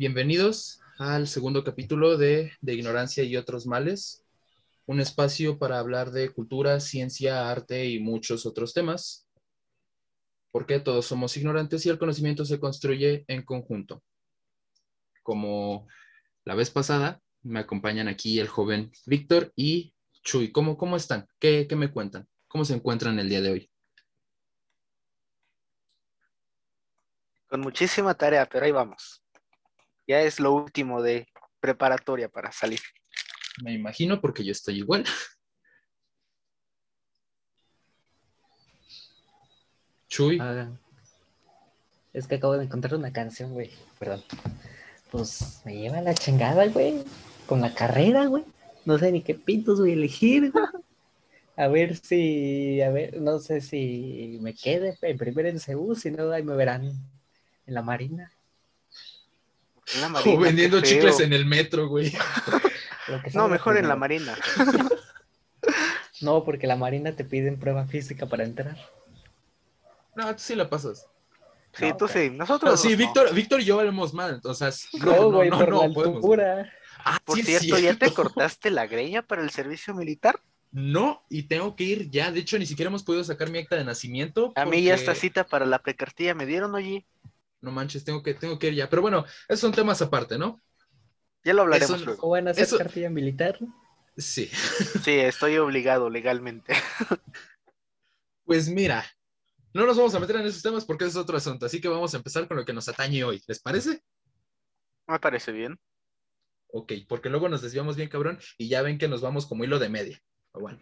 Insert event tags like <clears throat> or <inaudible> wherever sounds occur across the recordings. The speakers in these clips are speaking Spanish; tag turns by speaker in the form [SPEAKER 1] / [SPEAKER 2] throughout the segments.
[SPEAKER 1] Bienvenidos al segundo capítulo de, de Ignorancia y otros males, un espacio para hablar de cultura, ciencia, arte y muchos otros temas, porque todos somos ignorantes y el conocimiento se construye en conjunto. Como la vez pasada, me acompañan aquí el joven Víctor y Chuy. ¿Cómo, cómo están? ¿Qué, ¿Qué me cuentan? ¿Cómo se encuentran el día de hoy?
[SPEAKER 2] Con muchísima tarea, pero ahí vamos. Ya es lo último de preparatoria para salir.
[SPEAKER 1] Me imagino porque yo estoy igual. Chuy.
[SPEAKER 3] Ah, es que acabo de encontrar una canción, güey. Perdón. Pues me lleva la chingada, güey. Con la carrera, güey. No sé ni qué pintos voy a elegir, güey. A ver si, a ver, no sé si me quede en primer en CU, si no, ahí me verán en la marina.
[SPEAKER 1] O vendiendo chicles en el metro, güey. <laughs>
[SPEAKER 2] No, mejor en la marina. <laughs>
[SPEAKER 3] No, porque la marina te piden prueba física para entrar.
[SPEAKER 1] No, tú sí la pasas.
[SPEAKER 2] Sí,
[SPEAKER 3] No,
[SPEAKER 2] tú sí. Nosotros
[SPEAKER 1] No, sí,
[SPEAKER 2] no.
[SPEAKER 1] Víctor, Víctor y yo valemos mal. O sea, sí,
[SPEAKER 3] No, güey, por la altura.
[SPEAKER 1] Ah,
[SPEAKER 2] Por
[SPEAKER 1] sí
[SPEAKER 2] cierto, ¿ya te cortaste la greña para el servicio militar?
[SPEAKER 1] No, y tengo que ir ya. De hecho, ni siquiera hemos podido sacar mi acta de nacimiento.
[SPEAKER 2] A mí ya esta cita para la precartilla me dieron, oye.
[SPEAKER 1] No manches, tengo que, tengo que ir ya. Pero bueno, esos son temas aparte, ¿no?
[SPEAKER 2] Ya lo hablaremos
[SPEAKER 1] Eso-
[SPEAKER 2] luego.
[SPEAKER 3] ¿O van a hacer
[SPEAKER 1] Eso-
[SPEAKER 3] cartilla militar?
[SPEAKER 1] Sí. <laughs>
[SPEAKER 2] Sí, estoy obligado legalmente. <laughs>
[SPEAKER 1] Pues mira, no nos vamos a meter en esos temas porque ese es otro asunto. Así que vamos a empezar con lo que nos atañe hoy. ¿Les parece?
[SPEAKER 2] Me parece bien.
[SPEAKER 1] Ok, porque luego nos desviamos bien, cabrón, y ya ven que nos vamos como hilo de media. Pero bueno.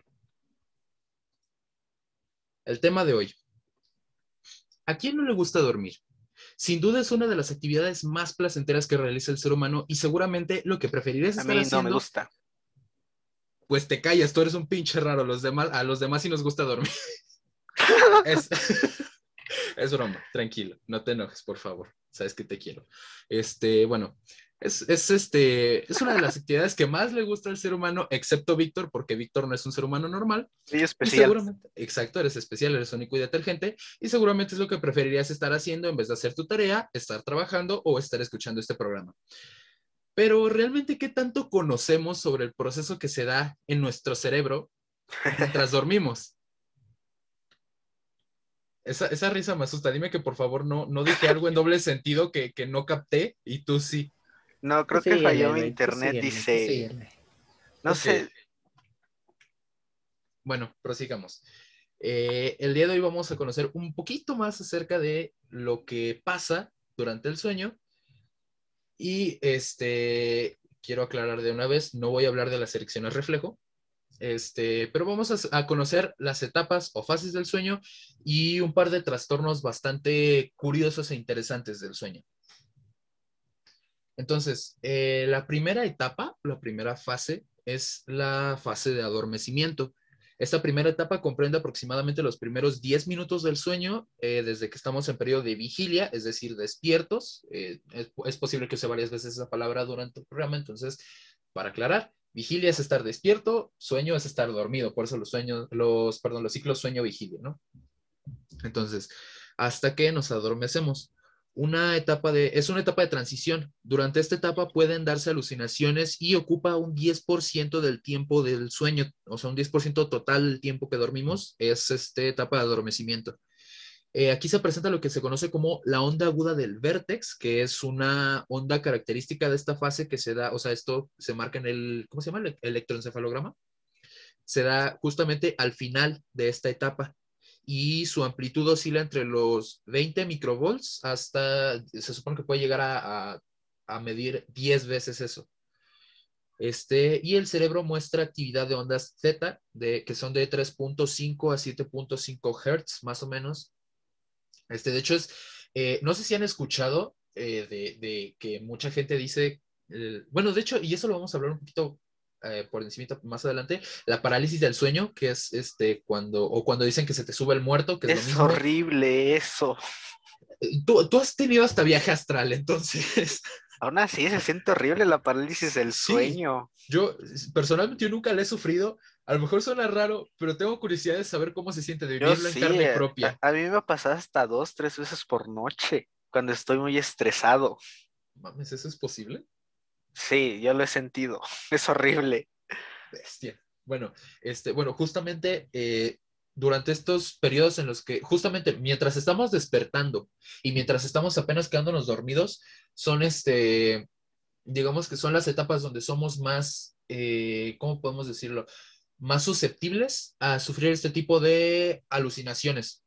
[SPEAKER 1] El tema de hoy. ¿A quién no le gusta dormir? Sin duda es una de las actividades más placenteras que realiza el ser humano y seguramente lo que preferirías
[SPEAKER 2] A
[SPEAKER 1] estar
[SPEAKER 2] mí no
[SPEAKER 1] haciendo,
[SPEAKER 2] me gusta.
[SPEAKER 1] pues te callas, tú eres un pinche raro, los demás, a los demás sí nos gusta dormir. <laughs> es, <laughs> es broma, tranquilo, no te enojes, por favor, sabes que te quiero. Este, bueno, es, es, este, es una de las actividades que más le gusta al ser humano, excepto Víctor, porque Víctor no es un ser humano normal. Y
[SPEAKER 2] especial.
[SPEAKER 1] seguramente, exacto, eres especial, eres único y detergente, y seguramente es lo que preferirías estar haciendo en vez de hacer tu tarea, estar trabajando o estar escuchando este programa. Pero realmente, ¿qué tanto conocemos sobre el proceso que se da en nuestro cerebro mientras <laughs> dormimos? Esa, esa risa me asusta. Dime que por favor no, no dije algo en doble sentido que, que no capté y tú sí.
[SPEAKER 2] No, creo que falló mi internet,
[SPEAKER 3] síguele,
[SPEAKER 2] dice.
[SPEAKER 3] síguele.
[SPEAKER 2] No sé.
[SPEAKER 1] Bueno, prosigamos. Eh, el día de hoy vamos a conocer un poquito más acerca de lo que pasa durante el sueño. Y este, quiero aclarar de una vez, no voy a hablar de las erecciones reflejo, este, pero vamos a, a conocer las etapas o fases del sueño y un par de trastornos bastante curiosos e interesantes del sueño. Entonces, eh, la primera etapa, la primera fase es la fase de adormecimiento. Esta primera etapa comprende aproximadamente los primeros 10 minutos del sueño, eh, desde que estamos en periodo de vigilia, es decir, despiertos. Eh, es, es posible que use varias veces esa palabra durante el programa, entonces, para aclarar, vigilia es estar despierto, sueño es estar dormido, por eso los sueños, los, perdón, los ciclos sueño-vigilia, ¿no? Entonces, hasta que nos adormecemos. Una etapa de, es una etapa de transición. Durante esta etapa pueden darse alucinaciones y ocupa un 10% del tiempo del sueño, o sea, un 10% total del tiempo que dormimos es esta etapa de adormecimiento. Eh, aquí se presenta lo que se conoce como la onda aguda del vértex, que es una onda característica de esta fase que se da, o sea, esto se marca en el, ¿cómo se llama? El electroencefalograma. Se da justamente al final de esta etapa y su amplitud oscila entre los 20 microvolts hasta, se supone que puede llegar a, a, medir 10 veces eso. Este, y el cerebro muestra actividad de ondas Z, de, que son de 3.5 a 7.5 Hertz, más o menos. Este, de hecho, es, eh, no sé si han escuchado eh, de, de, que mucha gente dice, eh, bueno, de hecho, y eso lo vamos a hablar un poquito eh, por encima más adelante, la parálisis del sueño, que es este cuando, o cuando dicen que se te sube el muerto, que es,
[SPEAKER 2] Es
[SPEAKER 1] lo mismo.
[SPEAKER 2] horrible eso.
[SPEAKER 1] Tú, tú, has tenido hasta viaje astral, entonces. <laughs>
[SPEAKER 2] Aún así, se siente horrible la parálisis del
[SPEAKER 1] Sí.
[SPEAKER 2] sueño.
[SPEAKER 1] Yo, personalmente, yo nunca la he sufrido. A lo mejor suena raro, pero tengo curiosidad de saber cómo se siente de
[SPEAKER 2] Yo
[SPEAKER 1] vivirlo
[SPEAKER 2] sí,
[SPEAKER 1] en carne
[SPEAKER 2] eh,
[SPEAKER 1] propia.
[SPEAKER 2] A, a mí me ha pasado hasta dos, tres veces por noche, cuando estoy muy estresado.
[SPEAKER 1] Mames, ¿eso es posible?
[SPEAKER 2] Sí, yo lo he sentido. <laughs> Es horrible.
[SPEAKER 1] Bestia. Bueno, este, bueno, justamente eh, durante estos periodos en los que, justamente mientras estamos despertando y mientras estamos apenas quedándonos dormidos, son este, digamos que son las etapas donde somos más, eh, ¿cómo podemos decirlo? Más susceptibles a sufrir este tipo de alucinaciones.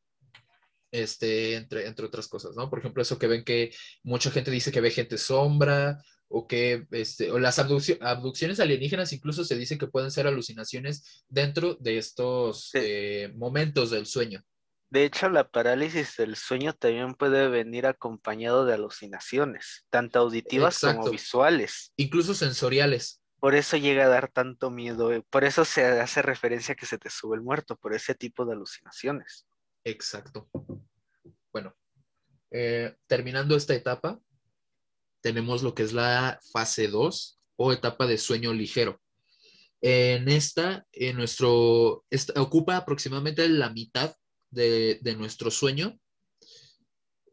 [SPEAKER 1] Este, entre, entre otras cosas, ¿no? Por ejemplo, eso que ven que mucha gente dice que ve gente sombra, o que este, o las abducciones alienígenas incluso se dice que pueden ser alucinaciones dentro de estos eh, momentos del sueño.
[SPEAKER 2] De hecho, la parálisis del sueño también puede venir acompañado de alucinaciones, tanto auditivas como visuales.
[SPEAKER 1] Incluso sensoriales.
[SPEAKER 2] Por eso llega a dar tanto miedo, eh, por eso se hace referencia a que se te sube el muerto, por ese tipo de alucinaciones.
[SPEAKER 1] Exacto. Bueno, eh, terminando esta etapa, tenemos lo que es la fase 2 o etapa de sueño ligero. En esta, en nuestro, ocupa aproximadamente la mitad de, nuestro sueño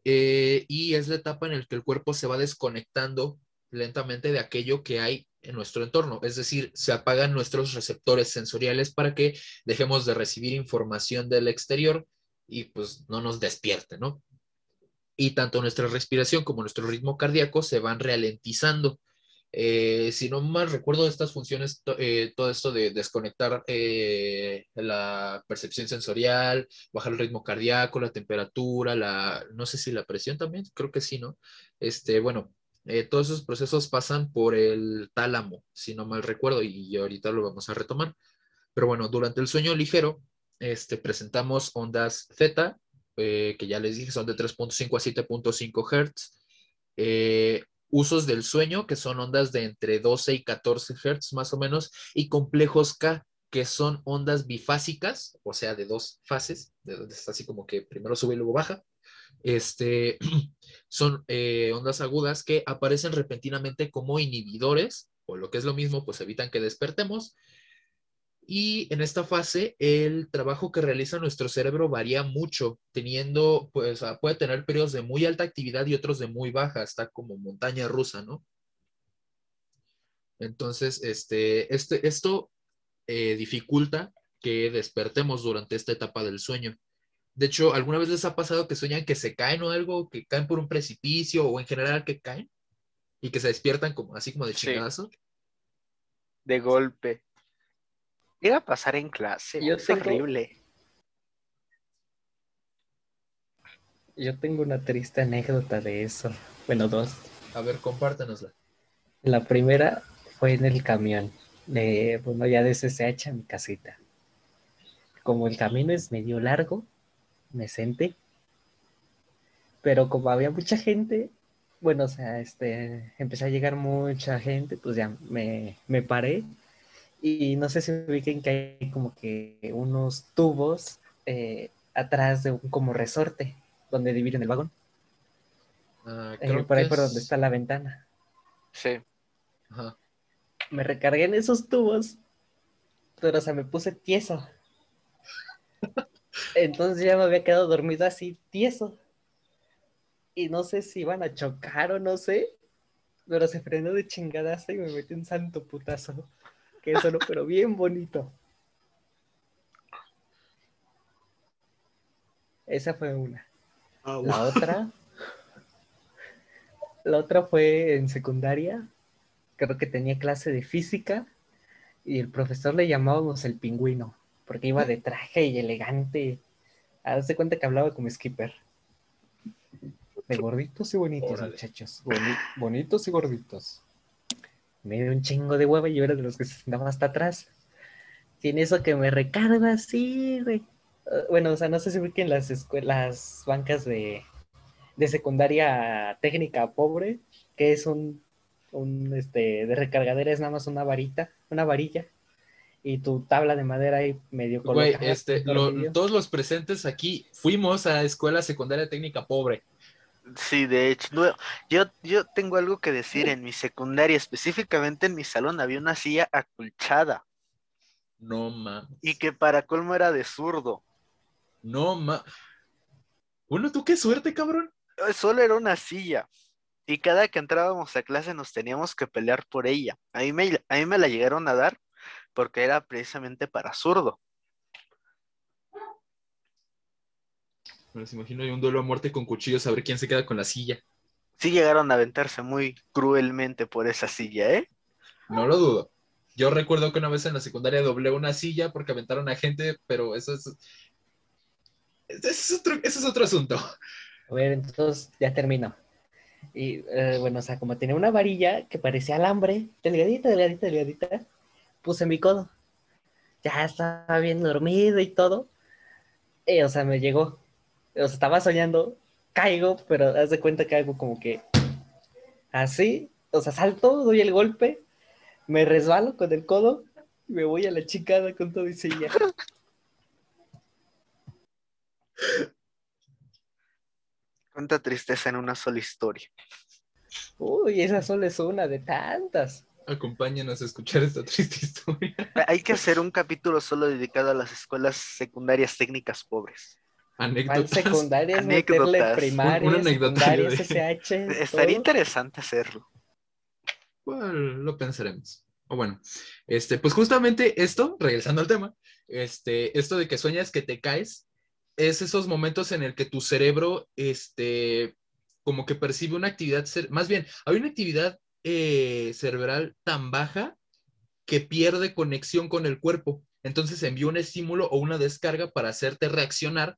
[SPEAKER 1] eh, y es la etapa en la que el cuerpo se va desconectando lentamente de aquello que hay en nuestro entorno. Es decir, se apagan nuestros receptores sensoriales para que dejemos de recibir información del exterior y pues no nos despierte, ¿no? Y tanto nuestra respiración como nuestro ritmo cardíaco se van ralentizando. Eh, si no mal recuerdo estas funciones, eh, todo esto de desconectar eh, la percepción sensorial, bajar el ritmo cardíaco, la temperatura, la, no sé si la presión también, creo que sí, ¿no? Este, bueno, todos esos procesos pasan por el tálamo, si no mal recuerdo, y ahorita lo vamos a retomar. Pero bueno, durante el sueño ligero, este, presentamos ondas Z, eh, que ya les dije son de 3.5 a 7.5 Hz. Eh, usos del sueño, que son ondas de entre 12 y 14 Hz más o menos, y complejos K, que son ondas bifásicas, o sea, de dos fases, así como que primero sube y luego baja. Este, <clears throat> son eh, ondas agudas que aparecen repentinamente como inhibidores, o lo que es lo mismo, pues evitan que despertemos, y en esta fase, el trabajo que realiza nuestro cerebro varía mucho, teniendo, pues, puede tener periodos de muy alta actividad y otros de muy baja, está como montaña rusa, ¿no? Entonces, este, este, esto eh, dificulta que despertemos durante esta etapa del sueño. De hecho, ¿alguna vez les ha pasado que sueñan que se caen o algo, que caen por un precipicio o en general que caen y que se despiertan como así como de chingadazo?
[SPEAKER 2] De golpe. Llega a pasar en clase, Yo es horrible.
[SPEAKER 3] Yo tengo una triste anécdota de eso. Bueno, dos.
[SPEAKER 1] A ver, compártanosla.
[SPEAKER 3] La primera fue en el camión, de, bueno, ya de SSH a mi casita. Como el camino es medio largo, me senté. Pero como había mucha gente, bueno, o sea, este, empecé a llegar mucha gente, pues ya me, me paré y no sé si ubiquen que hay como que unos tubos eh, atrás de un como resorte donde dividen el vagón. Ah, eh, por ahí por donde está la ventana.
[SPEAKER 2] Sí.
[SPEAKER 3] Me recargué en esos tubos, pero o sea, me puse tieso. <laughs> Entonces ya me había quedado dormido así, tieso. Y no sé si iban a chocar o no sé, pero se frenó de chingadazo y me metí un santo putazo que solo, pero bien bonito. Esa fue una. Ah, la otra. La otra fue en secundaria. Creo que tenía clase de física. Y el profesor le llamábamos el pingüino. Porque iba de traje y elegante. Hazte cuenta que hablaba como skipper. De gorditos y bonitos, muchachos. bonitos y gorditos me dio un chingo de hueva y yo era de los que se sentaban hasta atrás. Tiene eso que me recarga así, güey. Ah, bueno, o sea, no sé si que en las escuelas, bancas de, secundaria técnica pobre, que es un, un, este, de recargadera, es nada más una varita, una varilla, y tu tabla de madera ahí medio
[SPEAKER 1] Güey, este, todos los presentes aquí fuimos a escuela secundaria técnica pobre.
[SPEAKER 2] Sí, de hecho, yo, yo tengo algo que decir. En mi secundaria, específicamente en mi salón, había una silla acolchada.
[SPEAKER 1] No ma.
[SPEAKER 2] Y que para colmo era de zurdo.
[SPEAKER 1] No ma. Bueno, ¿tú qué suerte, cabrón?
[SPEAKER 2] Eh, solo era una silla. y cada que entrábamos a clase nos teníamos que pelear por ella. A mí me, a mí me la llegaron a dar porque era precisamente para zurdo.
[SPEAKER 1] Me los imagino hay un duelo a muerte con cuchillos a ver quién se queda con la silla.
[SPEAKER 2] Sí llegaron a aventarse muy cruelmente por esa silla, ¿eh?
[SPEAKER 1] No lo dudo. Yo recuerdo que una vez en la secundaria doblé una silla porque aventaron a gente, pero eso es. Ese es otro, ese es otro asunto.
[SPEAKER 3] A ver, entonces ya termino. Y eh, bueno, o sea, como tenía una varilla que parecía alambre, delgadita, delgadita, delgadita, puse mi codo. Ya estaba bien dormido y todo. Y, o sea, me llegó. O sea, estaba soñando, caigo, pero haz de cuenta que hago como que así, o sea, salto, doy el golpe, me resbalo con el codo y me voy a la chicada con todo y silla.
[SPEAKER 2] Cuánta tristeza en una sola historia.
[SPEAKER 3] Uy, esa solo es una de tantas.
[SPEAKER 1] Acompáñanos a escuchar esta triste historia.
[SPEAKER 2] Hay que hacer un capítulo solo dedicado a las escuelas secundarias técnicas pobres.
[SPEAKER 3] ¿Cuál
[SPEAKER 1] Anécdotas.
[SPEAKER 3] secundaria es
[SPEAKER 2] Anécdotas.
[SPEAKER 3] meterle primaria,
[SPEAKER 1] Un-
[SPEAKER 3] secundaria,
[SPEAKER 1] de-
[SPEAKER 3] SSH, <laughs>
[SPEAKER 2] Estaría
[SPEAKER 3] todo?
[SPEAKER 2] interesante hacerlo.
[SPEAKER 1] Bueno, lo pensaremos. O bueno, este, pues justamente esto, regresando al tema, este, esto de que sueñas que te caes, es esos momentos en el que tu cerebro, este, como que percibe una actividad, más bien, hay una actividad eh, cerebral tan baja que pierde conexión con el cuerpo. Entonces envía un estímulo o una descarga para hacerte reaccionar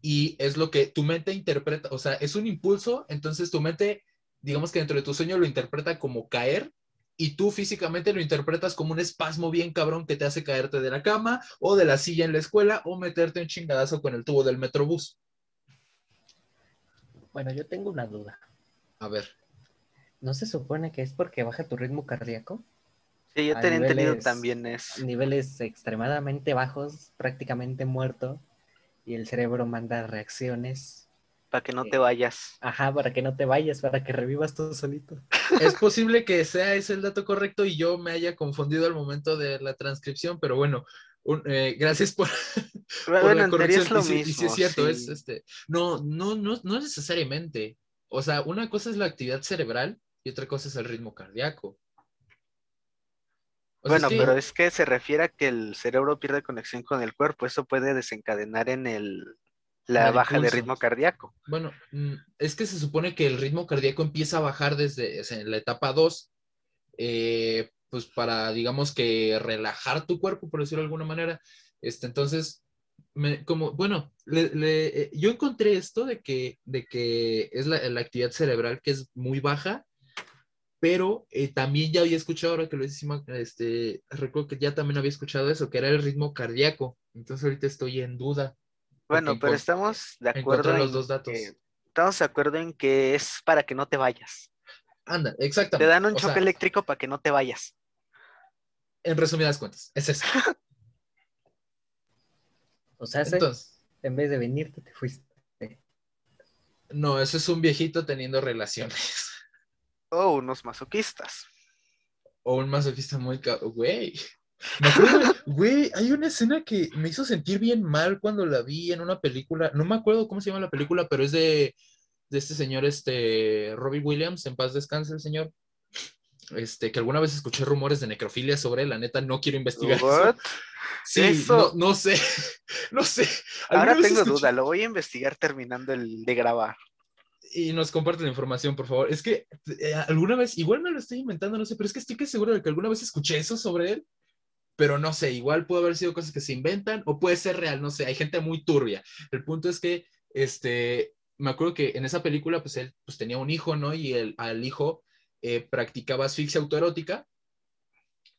[SPEAKER 1] y es lo que tu mente interpreta, o sea, es un impulso, entonces tu mente, digamos que dentro de tu sueño lo interpreta como caer y tú físicamente lo interpretas como un espasmo bien cabrón que te hace caerte de la cama o de la silla en la escuela o meterte un chingadazo con el tubo del metrobús.
[SPEAKER 3] Bueno, yo tengo una duda.
[SPEAKER 1] A ver,
[SPEAKER 3] ¿No se supone que es porque baja tu ritmo cardíaco?
[SPEAKER 2] Sí, yo tenía entendido también es.
[SPEAKER 3] Niveles extremadamente bajos, prácticamente muerto, y el cerebro manda reacciones.
[SPEAKER 2] Para que no te vayas.
[SPEAKER 3] Ajá, para que no te vayas, para que revivas tú solito. <laughs>
[SPEAKER 1] es posible que sea ese el dato correcto y yo me haya confundido al momento de la transcripción, pero bueno, un- eh, gracias por, <laughs> por
[SPEAKER 2] Bueno,
[SPEAKER 1] la corrección.
[SPEAKER 2] es lo
[SPEAKER 1] y, sí, y
[SPEAKER 2] mismo.
[SPEAKER 1] sí es cierto,
[SPEAKER 2] sí.
[SPEAKER 1] es este. No, no, no, no necesariamente. O sea, una cosa es la actividad cerebral y otra cosa es el ritmo cardíaco. O
[SPEAKER 2] Bueno, pero es que se refiere a que el cerebro pierde conexión con el cuerpo. Eso puede desencadenar en el, la baja de ritmo cardíaco.
[SPEAKER 1] Bueno, mm, es que se supone que el ritmo cardíaco empieza a bajar desde o sea, en la etapa 2, eh, pues para, digamos que relajar tu cuerpo, por decirlo de alguna manera. Este, entonces, me- como, bueno, le- le- eh, yo encontré esto de que, de que es la, la actividad cerebral que es muy baja, pero eh, también ya había escuchado, ahora que lo Sima, este, recuerdo que ya también había escuchado eso, que era el ritmo cardíaco. Entonces ahorita estoy en duda.
[SPEAKER 2] Bueno, pero estamos de acuerdo en
[SPEAKER 1] los dos datos.
[SPEAKER 2] que, estamos de acuerdo en que es para que no te vayas.
[SPEAKER 1] Anda,
[SPEAKER 2] Te
[SPEAKER 1] exactamente.
[SPEAKER 2] dan un
[SPEAKER 1] O
[SPEAKER 2] choque
[SPEAKER 1] sea,
[SPEAKER 2] eléctrico para que no te vayas.
[SPEAKER 1] En resumidas cuentas, es eso. <laughs>
[SPEAKER 3] O sea, se-
[SPEAKER 1] Entonces,
[SPEAKER 3] en vez de venirte, te fuiste.
[SPEAKER 1] no, eso es un viejito teniendo relaciones.
[SPEAKER 2] O unos masoquistas.
[SPEAKER 1] O un masoquista muy... Güey. Me acuerdo, güey, hay una escena que me hizo sentir bien mal cuando la vi en una película. No me acuerdo cómo se llama la película, pero es de, de este señor, este, Robbie Williams, en paz descanse el señor. Este, que alguna vez escuché rumores de necrofilia sobre él, la neta no quiero investigar eso.
[SPEAKER 2] What?
[SPEAKER 1] Sí,
[SPEAKER 2] Eso-
[SPEAKER 1] No, no sé, <laughs> no sé.
[SPEAKER 2] Ahora tengo
[SPEAKER 1] escuché-
[SPEAKER 2] duda, lo voy a investigar terminando el de grabar.
[SPEAKER 1] Y nos comparten la información, por favor. Es que eh, alguna vez, igual me lo estoy inventando, no sé, pero es que estoy que seguro de que alguna vez escuché eso sobre él, pero no sé, igual puede haber sido cosas que se inventan o puede ser real, no sé, hay gente muy turbia. El punto es que, este, me acuerdo que en esa película, pues él pues, tenía un hijo, ¿no? Y el, al hijo eh, practicaba asfixia autoerótica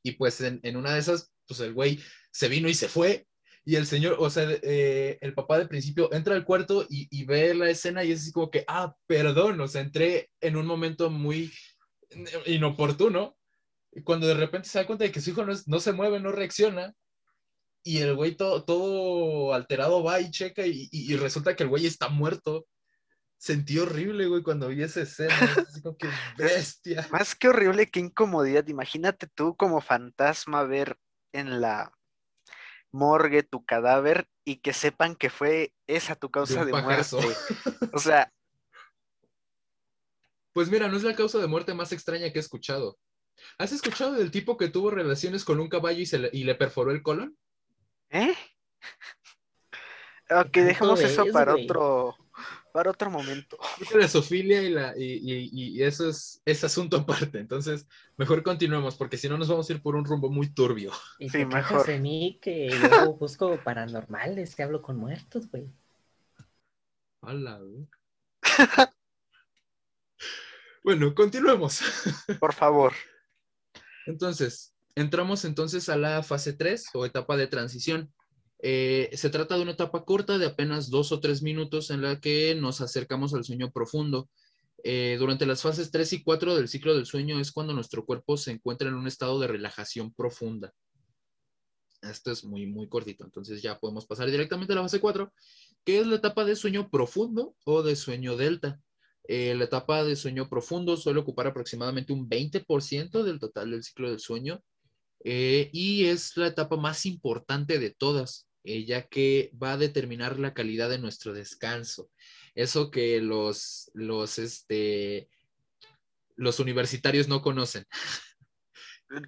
[SPEAKER 1] y pues en, en una de esas, pues el güey se vino y se fue. Y el señor, o sea, eh, el papá de principio entra al cuarto y, y ve la escena y es así como que, ah, perdón, o sea, entré en un momento muy inoportuno. Y cuando de repente se da cuenta de que su hijo no, es- no se mueve, no reacciona, y el güey todo, todo alterado va y checa y, y- y resulta que el güey está muerto. Sentí horrible, güey, cuando vi esa escena. es <laughs> así como que bestia.
[SPEAKER 2] Más que horrible, qué incomodidad. Imagínate tú como fantasma ver en la morgue tu cadáver y que sepan que fue esa tu causa de, muerte. <laughs> O sea,
[SPEAKER 1] Pues mira, no es la causa de muerte más extraña que he escuchado. ¿Has escuchado del tipo que tuvo relaciones con un caballo y, se le, y le perforó el colon?
[SPEAKER 2] ¿Eh? Ok,
[SPEAKER 3] ¿Qué
[SPEAKER 2] dejemos eso
[SPEAKER 3] es,
[SPEAKER 2] para otro, para otro momento. <laughs>
[SPEAKER 1] La zoofilia y, la, y, y- y eso es, es asunto aparte. Entonces, mejor continuemos porque si no nos vamos a ir por un rumbo muy turbio.
[SPEAKER 3] Y
[SPEAKER 2] Sí, mejor.
[SPEAKER 3] de mí que yo busco paranormales, que hablo con muertos, güey.
[SPEAKER 1] Ala, güey. <laughs> bueno, continuemos. <laughs>
[SPEAKER 2] Por favor.
[SPEAKER 1] Entonces, entramos entonces a la fase 3 o etapa de transición. Eh, se trata de una etapa corta de apenas dos o tres minutos en la que nos acercamos al sueño profundo. Eh, durante las fases 3 y 4 del ciclo del sueño es cuando nuestro cuerpo se encuentra en un estado de relajación profunda. Esto es muy, muy cortito, entonces ya podemos pasar directamente a la fase 4, que es la etapa de sueño profundo o de sueño delta. Eh, la etapa de sueño profundo suele ocupar aproximadamente un 20% del total del ciclo del sueño y es la etapa más importante de todas, eh, ya que va a determinar la calidad de nuestro descanso. Eso que los, los, este, los universitarios no conocen.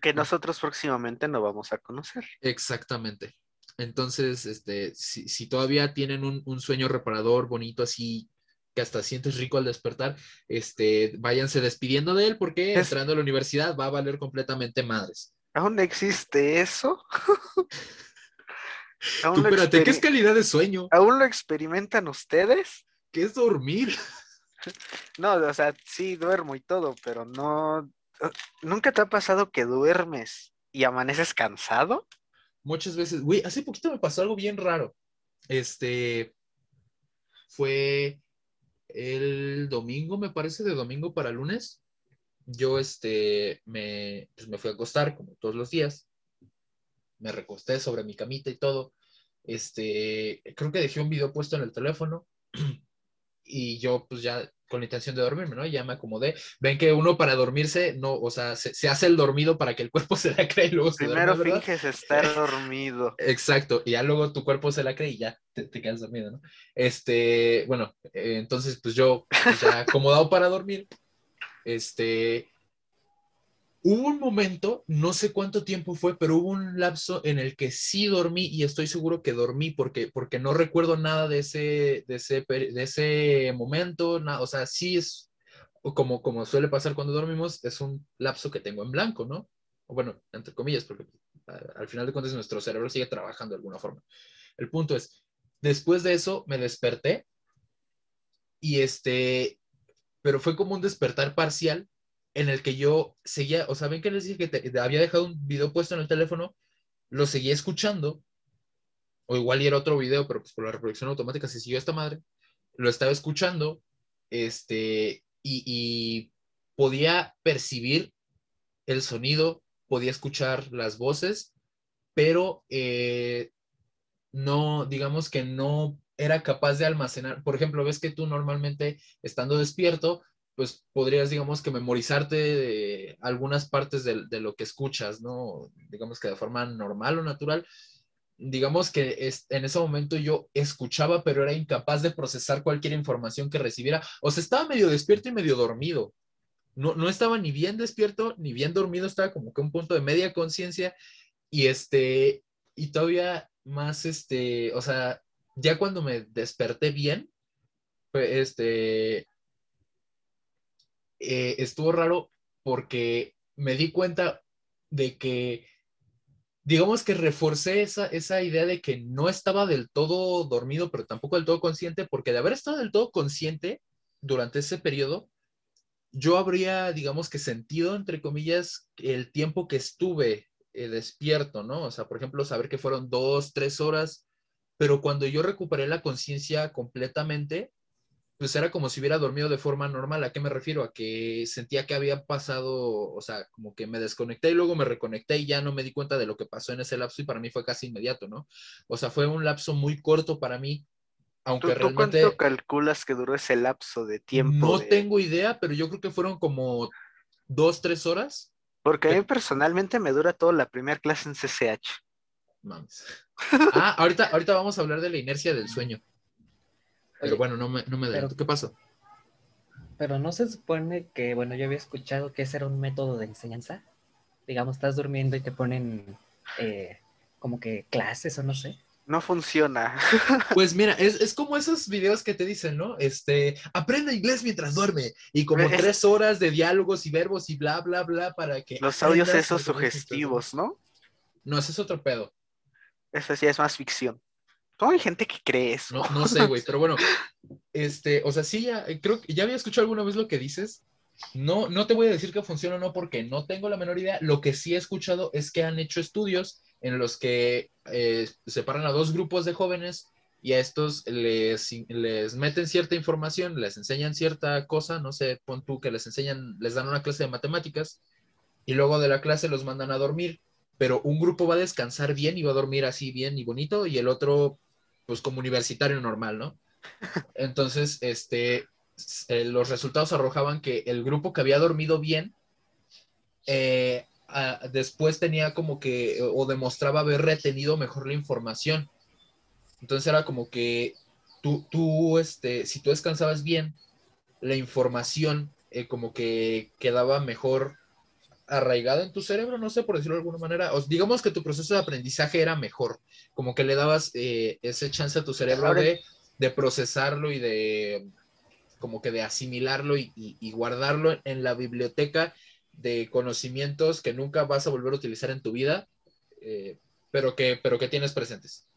[SPEAKER 2] Que <laughs> nosotros próximamente no vamos a conocer.
[SPEAKER 1] Exactamente. Entonces, este, si, si todavía tienen un, un sueño reparador, bonito, así que hasta sientes rico al despertar, este, váyanse despidiendo de él porque
[SPEAKER 2] Es-
[SPEAKER 1] entrando a la universidad va a valer completamente madres.
[SPEAKER 2] ¿Aún existe eso? <laughs> ¿Aún,
[SPEAKER 1] Tú, espérate, ¿qué es calidad de sueño?
[SPEAKER 2] ¿Aún lo experimentan ustedes?
[SPEAKER 1] ¿Qué es dormir? <laughs>
[SPEAKER 2] No, o sea, sí duermo y todo, pero no. ¿Nunca te ha pasado que duermes y amaneces cansado?
[SPEAKER 1] Muchas veces, güey, hace poquito me pasó algo bien raro. Este, fue el domingo, me parece, de domingo para lunes. Yo, este, me, pues me fui a acostar como todos los días. Me recosté sobre mi camita y todo. Este, creo que dejé un video puesto en el teléfono <clears throat> y yo, pues ya con la intención de dormirme, ¿no? Ya me acomodé. Ven que uno para dormirse, no, o sea, se, se hace el dormido para que el cuerpo <laughs> se la cree y luego se
[SPEAKER 2] Primero finges estar <laughs> dormido.
[SPEAKER 1] Exacto, y ya luego tu cuerpo se la cree y ya te, te quedas dormido, ¿no? Este, bueno, eh, entonces pues yo pues, ya <laughs> acomodado para dormir, este, hubo un momento, no sé cuánto tiempo fue, pero hubo un lapso en el que sí dormí y estoy seguro que dormí porque, porque no recuerdo nada de ese, de ese, de ese momento, nada, o sea, sí es como, como suele pasar cuando dormimos, es un lapso que tengo en blanco, ¿no? Bueno, entre comillas, porque al final de cuentas nuestro cerebro sigue trabajando de alguna forma. El punto es, después de eso me desperté y este, pero fue como un despertar parcial en el que yo seguía, o sea, ven que les dije que había dejado un video puesto en el teléfono, lo seguía escuchando, o igual era otro video, pero pues por la reproducción automática se siguió esta madre, lo estaba escuchando, este, y, y podía percibir el sonido, podía escuchar las voces, pero eh, no, digamos que no era capaz de almacenar. Por ejemplo, ves que tú normalmente estando despierto, pues podrías, digamos que memorizarte de algunas partes de, de lo que escuchas, ¿no? Digamos que de forma normal o natural. Digamos que es, en ese momento yo escuchaba, pero era incapaz de procesar cualquier información que recibiera. O sea, estaba medio despierto y medio dormido. No, no estaba ni bien despierto ni bien dormido, estaba como que un punto de media conciencia y este, y todavía más, este, o sea, ya cuando me desperté bien, fue, este, eh, estuvo raro porque me di cuenta de que, digamos que reforcé esa, esa idea de que no estaba del todo dormido, pero tampoco del todo consciente, porque de haber estado del todo consciente durante ese periodo, yo habría, digamos que sentido, entre comillas, el tiempo que estuve eh, despierto, ¿no? O sea, por ejemplo, saber que fueron dos, tres horas, pero cuando yo recuperé la conciencia completamente, pues era como si hubiera dormido de forma normal. ¿A qué me refiero? A que sentía que había pasado, o sea, como que me desconecté y luego me reconecté y ya no me di cuenta de lo que pasó en ese lapso y para mí fue casi inmediato, ¿no? O sea, fue un lapso muy corto para mí, aunque
[SPEAKER 2] ¿Tú, tú
[SPEAKER 1] realmente
[SPEAKER 2] cuánto calculas que duró ese lapso de tiempo?
[SPEAKER 1] no
[SPEAKER 2] de-
[SPEAKER 1] tengo idea, pero yo creo que fueron como dos, tres horas.
[SPEAKER 2] Porque a mí personalmente me dura toda la primera clase en CCH.
[SPEAKER 1] Mames. Ah, ahorita, ahorita vamos a hablar de la inercia del suño. Pero
[SPEAKER 3] Oye,
[SPEAKER 1] bueno, no me, no me adelanto. ¿Qué pasó?
[SPEAKER 3] Pero no se supone que, bueno, yo había escuchado que ese era un método de enseñanza. Digamos, estás durmiendo y te ponen eh, como que clases o no sé.
[SPEAKER 2] No funciona. <laughs>
[SPEAKER 1] Pues mira, es, es como esos videos que te dicen, ¿no? Este, aprende inglés mientras duerme. Y como
[SPEAKER 2] Es-
[SPEAKER 1] tres horas de diálogos y verbos y bla, bla, bla para que.
[SPEAKER 2] Los audios esos sugestivos, ¿no?
[SPEAKER 1] No, ese es otro pedo.
[SPEAKER 2] Eso sí es más ficción. ¿Cómo hay gente que cree eso?
[SPEAKER 1] No, no sé, güey, <laughs> pero bueno, este, o sea, sí, ya, eh, creo que ya había escuchado alguna vez lo que dices. No, no te voy a decir que funciona o no porque no tengo la menor idea. Lo que sí he escuchado es que han hecho estudios en los que eh, separan a dos grupos de jóvenes y a estos les, les meten cierta información, les enseñan cierta cosa, no sé, pon tú que les enseñan, les dan una clase de matemáticas y luego de la clase los mandan a dormir, pero un grupo va a descansar bien y va a dormir así bien y bonito y el otro pues como universitario normal, ¿no? Entonces, este, eh, los resultados arrojaban que el grupo que había dormido bien, eh, después tenía como que, o demostraba haber retenido mejor la información. Entonces era como que tú, tú este, si tú descansabas bien, la información eh, como que quedaba mejor arraigada en tu cerebro, no sé, por decirlo de alguna manera. O digamos que tu proceso de aprendizaje era mejor, como que le dabas eh, ese chance a tu cerebro de, de procesarlo y de como que de asimilarlo y, y- y guardarlo en la biblioteca de conocimientos que nunca vas a volver a utilizar en tu vida, eh, pero, que, pero que tienes presentes.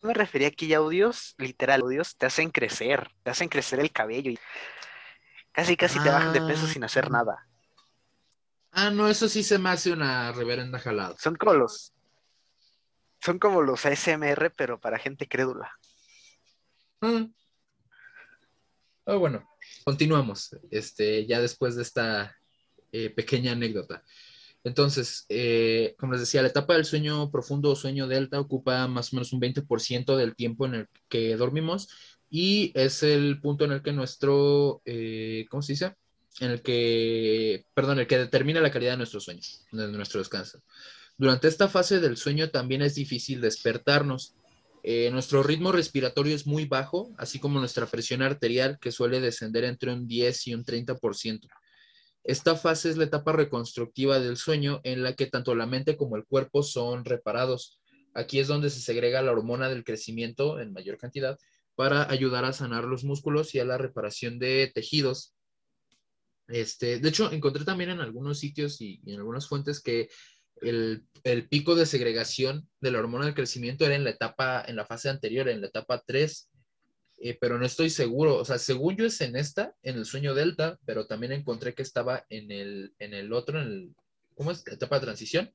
[SPEAKER 2] Me refería aquí a audios, literal, audios te hacen crecer, te hacen crecer el cabello y casi casi te bajan de peso
[SPEAKER 1] Ah.
[SPEAKER 2] sin hacer nada.
[SPEAKER 1] Ah, no, eso sí se me hace una reverenda jalada.
[SPEAKER 2] Son como los son como los ASMR, pero para gente crédula.
[SPEAKER 1] Ah. Ah, bueno, continuamos. Este, ya después de esta eh, pequeña anécdota. Entonces, eh, como les decía, la etapa del sueño profundo o sueño delta ocupa más o menos un 20% del tiempo en el que dormimos y es el punto en el que nuestro, eh, ¿cómo se dice? En el que, perdón, el que determina la calidad de nuestro sueño, de nuestro descanso. Durante esta fase del sueño también es difícil despertarnos. Eh, nuestro ritmo respiratorio es muy bajo, así como nuestra presión arterial, que suele descender entre un 10 y un 30%. Esta fase es la etapa reconstructiva del sueño en la que tanto la mente como el cuerpo son reparados. Aquí es donde se segrega la hormona del crecimiento en mayor cantidad para ayudar a sanar los músculos y a la reparación de tejidos. Este, de hecho, encontré también en algunos sitios y, en algunas fuentes que el, el, pico de segregación de la hormona del crecimiento era en la etapa, en la fase anterior, en la etapa 3, eh, pero no estoy seguro. O sea, según yo es en esta, en el sueño delta, pero también encontré que estaba en el, en el otro, en el, ¿cómo es? Etapa de transición.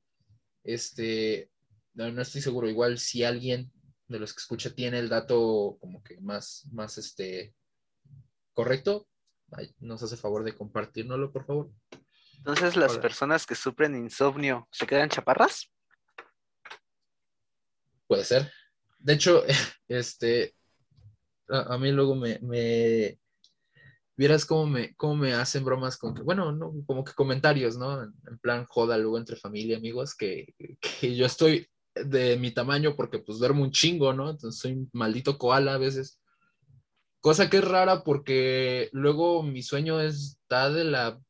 [SPEAKER 1] Este, no, no estoy seguro. Igual si alguien de los que escucha tiene el dato como que más, más este, correcto, nos hace favor de compartirnoslo, por favor.
[SPEAKER 2] Entonces, las
[SPEAKER 1] Hola.
[SPEAKER 2] personas que sufren insomnio se quedan chaparras.
[SPEAKER 1] Puede ser. De hecho, <laughs> este, a, a mí luego me, me, vieras cómo me, cómo me hacen bromas con que, bueno, no, como que comentarios, ¿no? En, en plan joda luego entre familia, amigos, que, que yo estoy de mi tamaño porque pues duermo un chingo, ¿no? Entonces soy un maldito koala a veces. Cosa que es rara porque luego mi sueño está de la,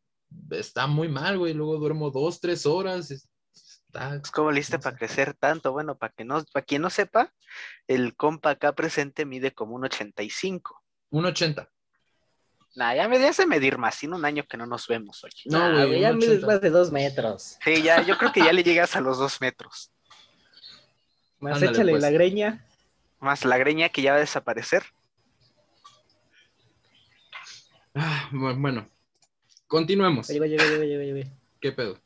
[SPEAKER 1] está muy mal, güey. Luego duermo dos, tres horas. Está,
[SPEAKER 2] Pues, ¿Cómo le hiciste
[SPEAKER 1] no
[SPEAKER 2] para crecer tanto? Bueno, para que no, para quien no sepa, el compa acá presente mide como un 85.
[SPEAKER 1] un 80.
[SPEAKER 2] Nah, ya me sé medir más, tiene un año que no nos vemos, oye.
[SPEAKER 1] No,
[SPEAKER 3] Nah,
[SPEAKER 1] güey,
[SPEAKER 3] ya mides
[SPEAKER 1] 80.
[SPEAKER 3] más de dos metros.
[SPEAKER 2] Sí, ya, yo creo que ya le llegas a los dos metros.
[SPEAKER 3] Más
[SPEAKER 1] Ándale,
[SPEAKER 3] échale
[SPEAKER 1] pues.
[SPEAKER 3] la greña.
[SPEAKER 2] Más la greña que ya va a desaparecer.
[SPEAKER 1] Ah, bu- bueno, continuemos.
[SPEAKER 3] Oye, oye, oye.
[SPEAKER 1] ¿Qué pedo?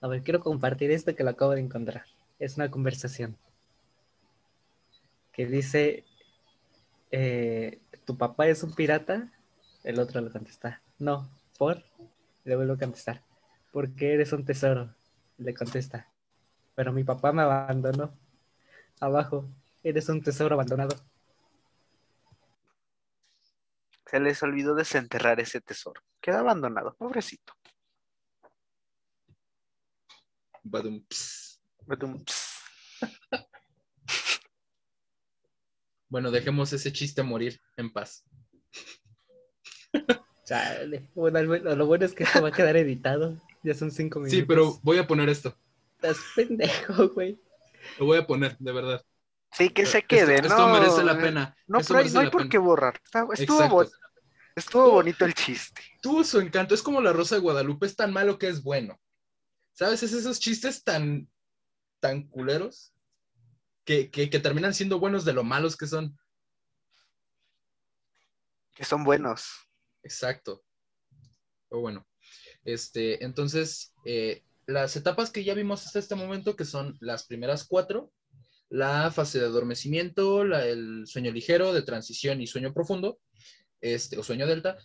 [SPEAKER 3] A ver, quiero compartir esto que lo acabo de encontrar. Es una conversación que dice, eh, ¿tu papá es un pirata? El otro le contesta, no, ¿por? Le vuelvo a contestar, porque eres un tesoro. Le contesta, pero mi papá me abandonó. Abajo, eres un tesoro abandonado.
[SPEAKER 2] Se les olvidó desenterrar ese tesoro. Queda abandonado, pobrecito.
[SPEAKER 1] Badum, ps.
[SPEAKER 2] Badum, ps. <laughs>
[SPEAKER 1] Bueno, dejemos ese chiste morir en paz. <laughs>
[SPEAKER 3] Chale. Bueno, al menos- lo bueno es que esto <laughs> va a quedar editado. Ya son cinco minutos.
[SPEAKER 1] Sí, pero voy a poner esto.
[SPEAKER 3] Estás pendejo, güey.
[SPEAKER 1] Lo voy a poner, de verdad.
[SPEAKER 2] Sí, que se
[SPEAKER 1] Esto-
[SPEAKER 2] quede,
[SPEAKER 1] esto,
[SPEAKER 2] ¿no?
[SPEAKER 1] merece la pena.
[SPEAKER 2] No,
[SPEAKER 1] Esto
[SPEAKER 2] pero hay- no hay por qué borrar. Está- Estuvo, estuvo bonito el chiste.
[SPEAKER 1] Tuvo su encanto. Es como la Rosa de Guadalupe, es tan malo que es bueno. ¿Sabes? Es esos chistes tan, tan culeros que, que, que terminan siendo buenos de lo malos que son.
[SPEAKER 2] Que son buenos.
[SPEAKER 1] Exacto. O bueno, este, entonces, eh, las etapas que ya vimos hasta este momento, que son las primeras cuatro, la fase de adormecimiento, la- el sueño ligero, de transición y sueño profundo, este, o sueño delta,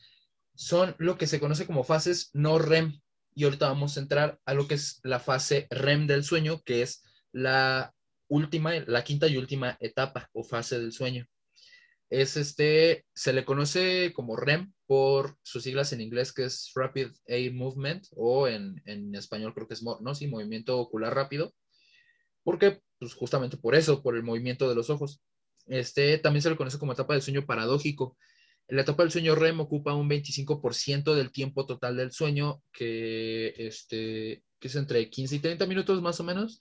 [SPEAKER 1] son lo que se conoce como fases no REM. Y ahorita vamos a entrar a lo que es la fase REM del sueño, que es la última, la quinta y última etapa o fase del sueño es este, se le conoce como REM por sus siglas en inglés, que es Rapid Eye Movement, o en, en español creo que es, ¿no? Sí, movimiento ocular rápido, porque, pues justamente por eso, por el movimiento de los ojos. Este también se le conoce como etapa del sueño paradójico. La etapa del sueño REM ocupa un 25% del tiempo total del sueño, que, este, que es entre 15 y 30 minutos más o menos.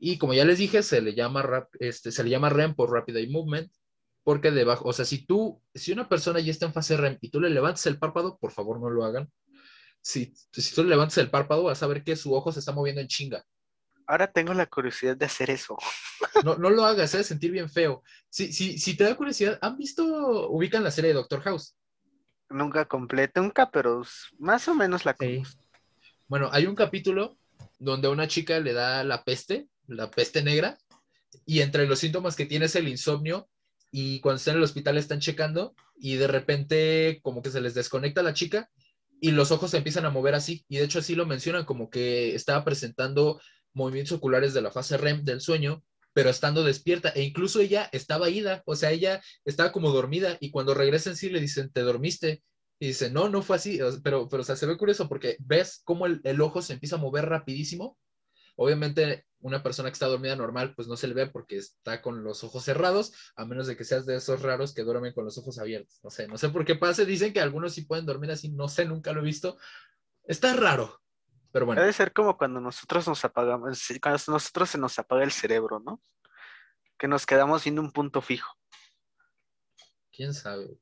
[SPEAKER 1] Y como ya les dije, se le llama, rap- este, se le llama REM por Rapid Eye Movement, porque debajo, o sea, si tú, si una persona ya está en fase REM y tú le levantas el párpado, por favor no lo hagan. Si, si tú le levantas el párpado, vas a ver que su ojo se está moviendo en chinga.
[SPEAKER 2] Ahora tengo la curiosidad de hacer eso.
[SPEAKER 1] No, no lo hagas, es sentir bien feo. Si, si, si te da curiosidad, ¿han visto, ubican la serie de Doctor House?
[SPEAKER 2] Nunca completé, nunca, pero más o menos la
[SPEAKER 3] Sí.
[SPEAKER 1] Bueno, hay un capítulo donde a una chica le da la peste, la peste negra, y entre los síntomas que tiene es el insomnio, y cuando está en el hospital están checando, y de repente como que se les desconecta la chica, y los ojos se empiezan a mover así, y de hecho así lo mencionan, como que estaba presentando movimientos oculares de la fase REM del sueño, pero estando despierta, e incluso ella estaba ida, o sea, ella estaba como dormida, y cuando regresa en sí le dicen, ¿te dormiste? Y dice, no, no fue así, pero, pero se ve curioso porque ves cómo el, el ojo se empieza a mover rapidísimo. Obviamente, una persona que está dormida normal, pues no se le ve porque está con los ojos cerrados, a menos de que seas de esos raros que duermen con los ojos abiertos. No sé, no sé por qué pase. Dicen que algunos sí pueden dormir así, no sé, nunca lo he visto. Está raro, pero bueno.
[SPEAKER 2] Debe ser como cuando nosotros nos apagamos, cuando nosotros se nos apaga el cerebro, ¿no? Que nos quedamos viendo un punto fijo.
[SPEAKER 1] quién sabe.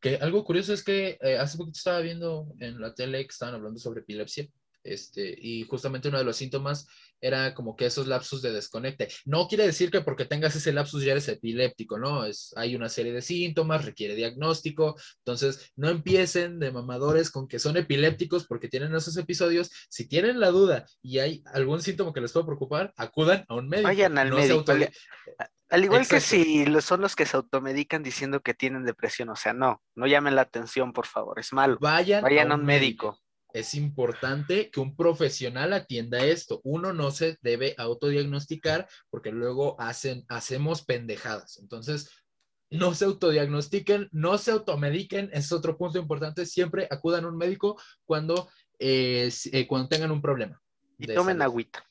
[SPEAKER 1] Que algo curioso es que eh, hace poquito estaba viendo en la tele que estaban hablando sobre epilepsia, este, y justamente uno de los síntomas era como que esos lapsus de desconecte. No quiere decir que porque tengas ese lapsus ya eres epiléptico, ¿no? Es, hay una serie de síntomas, requiere diagnóstico, entonces no empiecen de mamadores con que son epilépticos porque tienen esos episodios. Si tienen la duda y hay algún síntoma que les pueda preocupar, acudan a un médico.
[SPEAKER 2] Vayan al
[SPEAKER 1] No
[SPEAKER 2] médico,
[SPEAKER 1] auto-
[SPEAKER 2] al- Al igual que si lo- son los que se automedican diciendo que tienen depresión, o sea, no, no llamen la atención, por favor, es malo.
[SPEAKER 1] Vayan,
[SPEAKER 2] Vayan a un médico.
[SPEAKER 1] Es importante que un profesional atienda esto. Uno no se debe autodiagnosticar porque luego hacen, hacemos pendejadas. Entonces, no se autodiagnostiquen, no se automediquen. Es otro punto importante. Siempre acudan a un médico cuando, eh, eh, cuando tengan un problema.
[SPEAKER 2] Y tomen
[SPEAKER 1] salud.
[SPEAKER 2] agüita.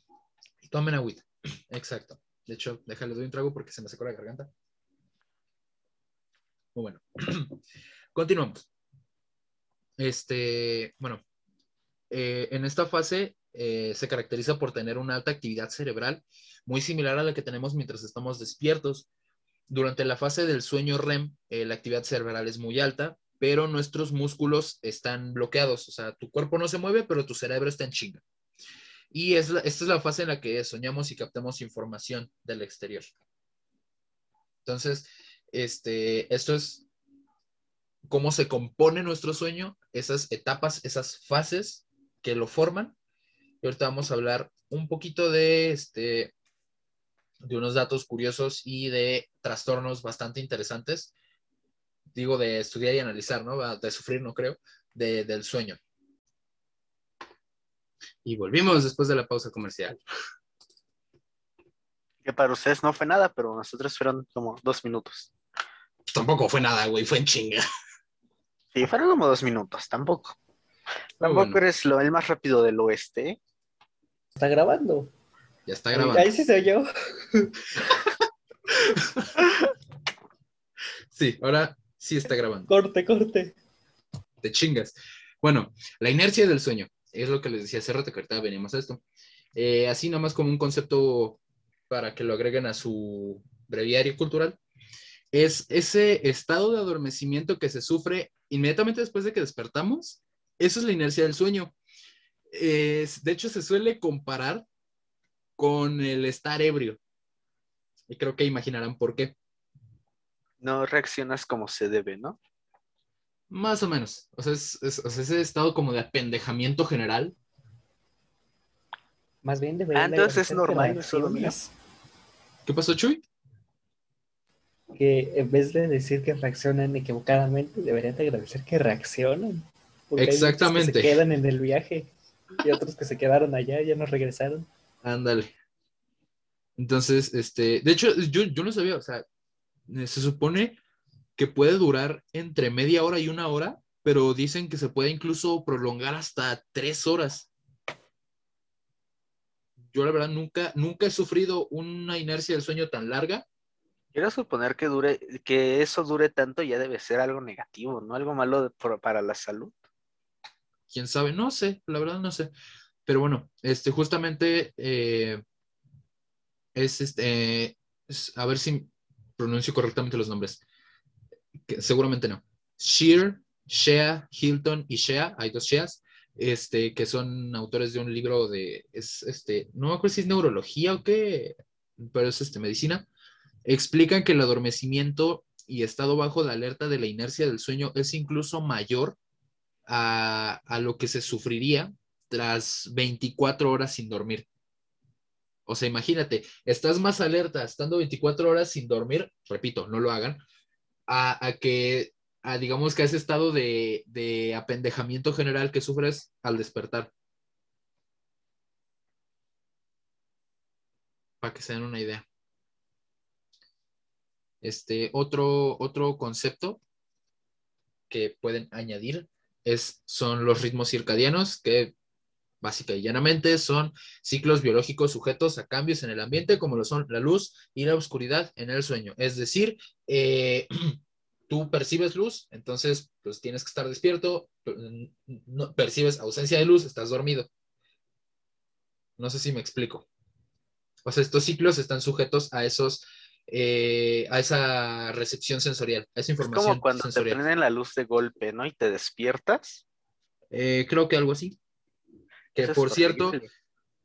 [SPEAKER 1] Y tomen agüita. <clears throat> Exacto. De hecho, déjale doy un trago porque se me secó la garganta. Muy bueno. <clears throat> Continuamos. Este, bueno, eh, en esta fase eh, se caracteriza por tener una alta actividad cerebral, muy similar a la que tenemos mientras estamos despiertos. Durante la fase del sueño REM, eh, la actividad cerebral es muy alta, pero nuestros músculos están bloqueados. O sea, tu cuerpo no se mueve, pero tu cerebro está en chinga. Y es la- esta es la fase en la que soñamos y captamos información del exterior. Entonces, este, esto es cómo se compone nuestro sueño, esas etapas, esas fases que lo forman. Y ahorita vamos a hablar un poquito de, este, de unos datos curiosos y de trastornos bastante interesantes. Digo, de estudiar y analizar, ¿no? De sufrir, no creo, de- del sueño. Y volvimos después de la pausa comercial.
[SPEAKER 2] Que para ustedes no fue nada, pero nosotros fueron como dos minutos.
[SPEAKER 1] Tampoco fue nada, güey, fue en chinga.
[SPEAKER 2] Sí, fueron como dos minutos, tampoco. Tampoco
[SPEAKER 1] bueno,
[SPEAKER 2] eres lo, el más rápido del oeste.
[SPEAKER 3] Está grabando.
[SPEAKER 1] ya está grabando.
[SPEAKER 3] Ahí sí soy yo. <laughs>
[SPEAKER 1] Sí, ahora sí está grabando.
[SPEAKER 3] Corte, corte.
[SPEAKER 1] te chingas. Bueno, la inercia del sueño, es lo que les decía hace rato, que ahorita venimos a esto. Eh, así nomás como un concepto para que lo agreguen a su breviario cultural, es ese estado de adormecimiento que se sufre inmediatamente después de que despertamos. Eso es la inercia del sueño. Es- de hecho, se suele comparar con el estar ebrio. Y creo que imaginarán por qué.
[SPEAKER 2] No reaccionas como se debe, ¿no?
[SPEAKER 1] Más o menos. O sea, es, es- o sea, ese estado como de apendejamiento general.
[SPEAKER 3] Más bien debería
[SPEAKER 2] Ah, entonces es normal, es solo mío.
[SPEAKER 1] ¿Qué pasó, Chuy?
[SPEAKER 3] Que en vez de decir que reaccionan equivocadamente, deberían de agradecer que reaccionan. Porque hay muchos
[SPEAKER 1] Exactamente.
[SPEAKER 3] Que se quedan en el viaje y otros que se quedaron allá ya no regresaron.
[SPEAKER 1] Ándale. Entonces, este, de hecho, yo, yo no sabía, o sea, se supone que puede durar entre media hora y una hora, pero dicen que se puede incluso prolongar hasta tres horas. Yo la verdad nunca, nunca he sufrido una inercia del sueño tan larga.
[SPEAKER 2] Quiero suponer que dure, que eso dure tanto ya debe ser algo negativo, ¿no? Algo malo de- por- para la salud.
[SPEAKER 1] Quién sabe, no sé, la verdad no sé. Pero bueno, este, justamente eh, es este, es- a ver si pronuncio correctamente los nombres. Seguramente no. Shear, Shea, Hilton y Shea, hay dos Sheas, este, que son autores de un libro de, es, este, no me acuerdo si es neurología o qué, pero es este, medicina. Explican que el adormecimiento y estado bajo de alerta de la inercia del sueño es incluso mayor a, a lo que se sufriría tras 24 horas sin dormir. O sea, imagínate, estás más alerta estando 24 horas sin dormir, repito, no lo hagan, a, a que, a, digamos que a ese estado de, de apendejamiento general que sufres al despertar. Para que se den una idea. Este, otro, otro concepto que pueden añadir es, son los ritmos circadianos, que básica y llanamente son ciclos biológicos sujetos a cambios en el ambiente, como lo son la luz y la oscuridad en el sueño. Es decir, eh, <clears throat> tú percibes luz, entonces pues tienes que estar despierto, no, percibes ausencia de luz, estás dormido. No sé si me explico. O sea, estos ciclos están sujetos a esos, eh, a esa recepción sensorial, a esa
[SPEAKER 2] Es
[SPEAKER 1] información
[SPEAKER 2] como cuando
[SPEAKER 1] sensorial.
[SPEAKER 2] te prenden la luz de golpe, ¿no? Y te despiertas.
[SPEAKER 1] Eh, creo que algo así. Que
[SPEAKER 2] Eso es
[SPEAKER 1] por cierto.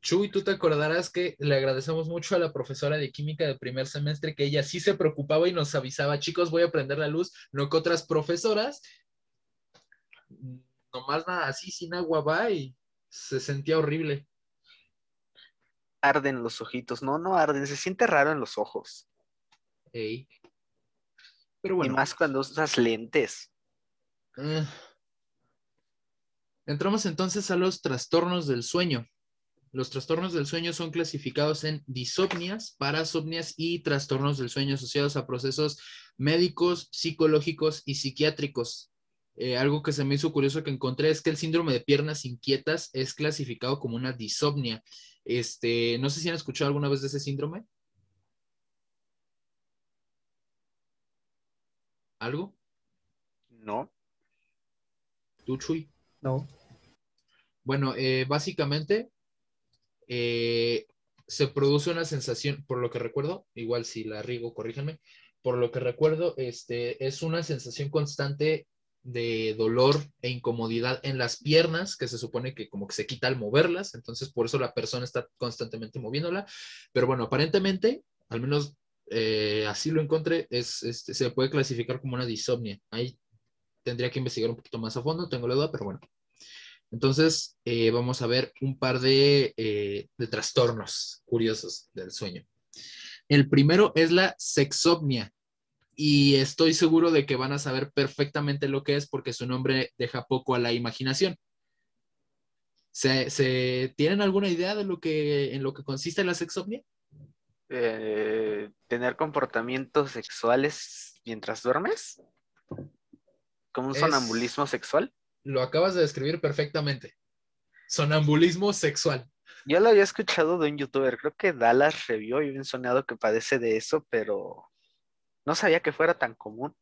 [SPEAKER 1] Chuy, tú te acordarás que le agradecemos mucho a la profesora de química de primer semestre que ella sí se preocupaba y nos avisaba, chicos, voy a prender la luz, no que otras profesoras, nomás nada así, sin agua va y se sentía horrible.
[SPEAKER 2] Arden los ojitos. No, no arden, se siente raro en los ojos.
[SPEAKER 1] Ey. Pero
[SPEAKER 2] Y más cuando usas lentes.
[SPEAKER 1] eh, entramos entonces a los trastornos del sueño. Los trastornos del sueño son clasificados en disopnias, parasomnias y trastornos del sueño asociados a procesos médicos, psicológicos y psiquiátricos. Eh, algo que se me hizo curioso que encontré es que el síndrome de piernas inquietas es clasificado como una disopnia. Este, no sé si han escuchado alguna vez de ese síndrome. ¿Algo?
[SPEAKER 2] ¿No?
[SPEAKER 1] ¿Tú, Chuy?
[SPEAKER 3] No.
[SPEAKER 1] Bueno, eh, básicamente eh, se produce una sensación, por lo que recuerdo, igual si la rigo, corríjanme, por lo que recuerdo, este, es una sensación constante de dolor e incomodidad en las piernas, que se supone que como que se quita al moverlas, entonces por eso la persona está constantemente moviéndola, pero bueno, aparentemente, al menos eh, así lo encontré, es, este, se puede clasificar como una disomnia. Ahí tendría que investigar un poquito más a fondo, tengo la duda, pero bueno. Entonces, eh, vamos a ver un par de, eh, de trastornos curiosos del sueño. El primero es la sexopnia. Y estoy seguro de que van a saber perfectamente lo que es porque su nombre deja poco a la imaginación. ¿Se, se tienen alguna idea de lo que, en lo que consiste la sexopnia?
[SPEAKER 2] Eh, ¿Tener comportamientos sexuales mientras duermes? ¿Como un
[SPEAKER 1] Es-
[SPEAKER 2] sonambulismo sexual?
[SPEAKER 1] Lo acabas de describir perfectamente. Sonambulismo sexual.
[SPEAKER 2] Yo lo había escuchado de un youtuber, creo que Dallas Review, y bien sonado que padece de eso, pero no sabía que fuera tan común.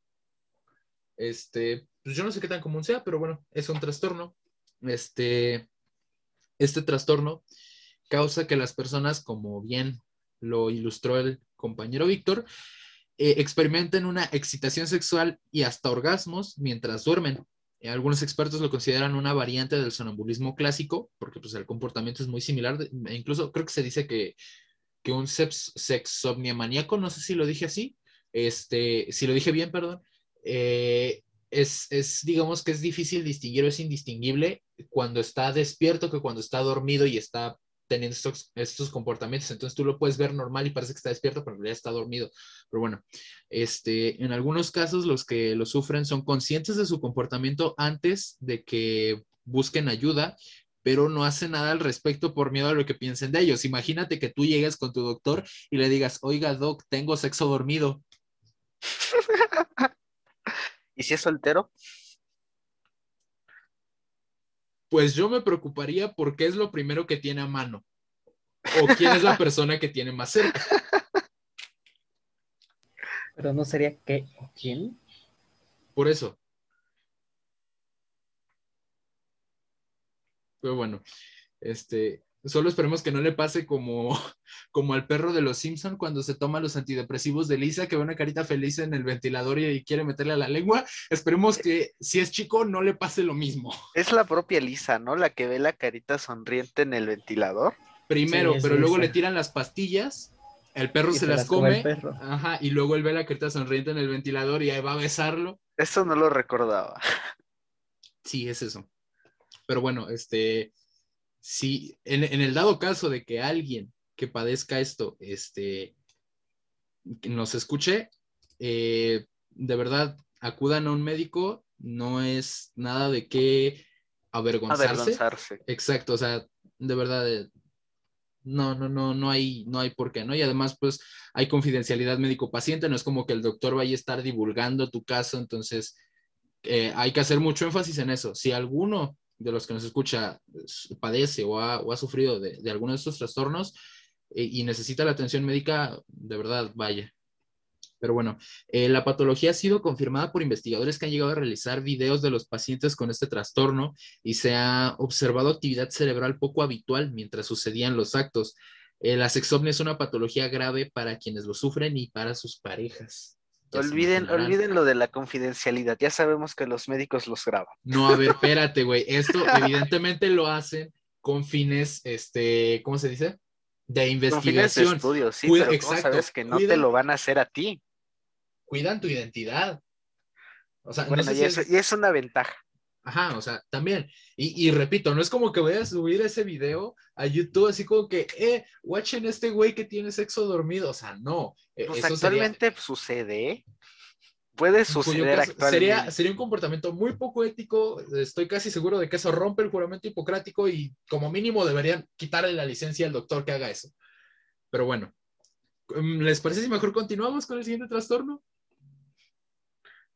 [SPEAKER 1] Este, pues yo no sé qué tan común sea, pero bueno, es un trastorno. Este, este trastorno causa que las personas, como bien lo ilustró el compañero Víctor, eh, experimenten una excitación sexual y hasta orgasmos mientras duermen. Eh, algunos expertos lo consideran una variante del sonambulismo clásico, porque pues, el comportamiento es muy similar. E incluso creo que se dice que, que un sexomnia maníaco, no sé si lo dije así, este, si lo dije bien, perdón, eh, es, es, digamos que es difícil distinguir o es indistinguible cuando está despierto que cuando está dormido y está teniendo estos, estos, comportamientos. Entonces tú lo puedes ver normal y parece que está despierto, pero en realidad está dormido. Pero bueno, este, en algunos casos los que lo sufren son conscientes de su comportamiento antes de que busquen ayuda, pero no hacen nada al respecto por miedo a lo que piensen de ellos. Imagínate que tú llegues con tu doctor y le digas, oiga, doc, tengo sexo dormido. <laughs>
[SPEAKER 2] ¿Y si es soltero?
[SPEAKER 1] Pues yo me preocuparía porque es lo primero que tiene a mano. O quién es la <laughs> persona que tiene más cerca.
[SPEAKER 3] Pero no sería qué o quién.
[SPEAKER 1] Por eso. Pero bueno, este, Solo esperemos que no le pase como, <laughs> como al perro de los Simpson cuando se toma los antidepresivos de Lisa, que ve una carita feliz en el ventilador y, quiere meterle a la lengua. Esperemos que si es chico no le pase lo mismo. <laughs>
[SPEAKER 2] Es la propia Lisa, ¿no? La que ve la carita sonriente en el ventilador.
[SPEAKER 1] Primero, pero luego le tiran las pastillas, el perro se, las, come, ajá, y luego él ve la carita sonriente en el ventilador y ahí va a besarlo.
[SPEAKER 2] Eso no lo recordaba.
[SPEAKER 1] Sí, es eso. Pero bueno, este, si en, el dado caso de que alguien que padezca esto, este, nos escuche, eh, de verdad, acudan a un médico, no es nada de qué avergonzarse. Exacto, o sea, de verdad, eh, no, no, no, no hay, no hay por qué, ¿no? Y además, pues, hay confidencialidad médico-paciente, no es como que el doctor vaya a estar divulgando tu caso, entonces, eh, hay que hacer mucho énfasis en eso. Si alguno de los que nos escucha padece o ha, sufrido de, alguno de estos trastornos eh, y necesita la atención médica, de verdad, vaya. Pero bueno, eh, la patología ha sido confirmada por investigadores que han llegado a realizar videos de los pacientes con este trastorno y se ha observado actividad cerebral poco habitual mientras sucedían los actos. Eh, la sexomnia es una patología grave para quienes lo sufren y para sus parejas.
[SPEAKER 2] Olviden, olviden lo de la confidencialidad. Ya sabemos que los médicos los graban.
[SPEAKER 1] No, a ver, espérate, güey. Esto <laughs> evidentemente lo hacen con fines, este, ¿cómo se dice? De investigación. Con
[SPEAKER 2] estudios, sí, pero exacto, sabes que no te lo van a hacer a ti?
[SPEAKER 1] Cuidan tu identidad.
[SPEAKER 2] O sea, no y, y es una ventaja.
[SPEAKER 1] Ajá, o sea, también. Y, repito, no es como que voy a subir ese video a YouTube así como que, eh, watchen este güey que tiene sexo dormido. O sea, no.
[SPEAKER 2] E, pues actualmente sucede. Puede suceder actualmente.
[SPEAKER 1] Sería, sería un comportamiento muy poco ético. Estoy casi seguro de que eso rompe el juramento hipocrático y como mínimo deberían quitarle la licencia al doctor que haga eso. Pero bueno, mm, ¿les parece si mejor continuamos con el siguiente trastorno?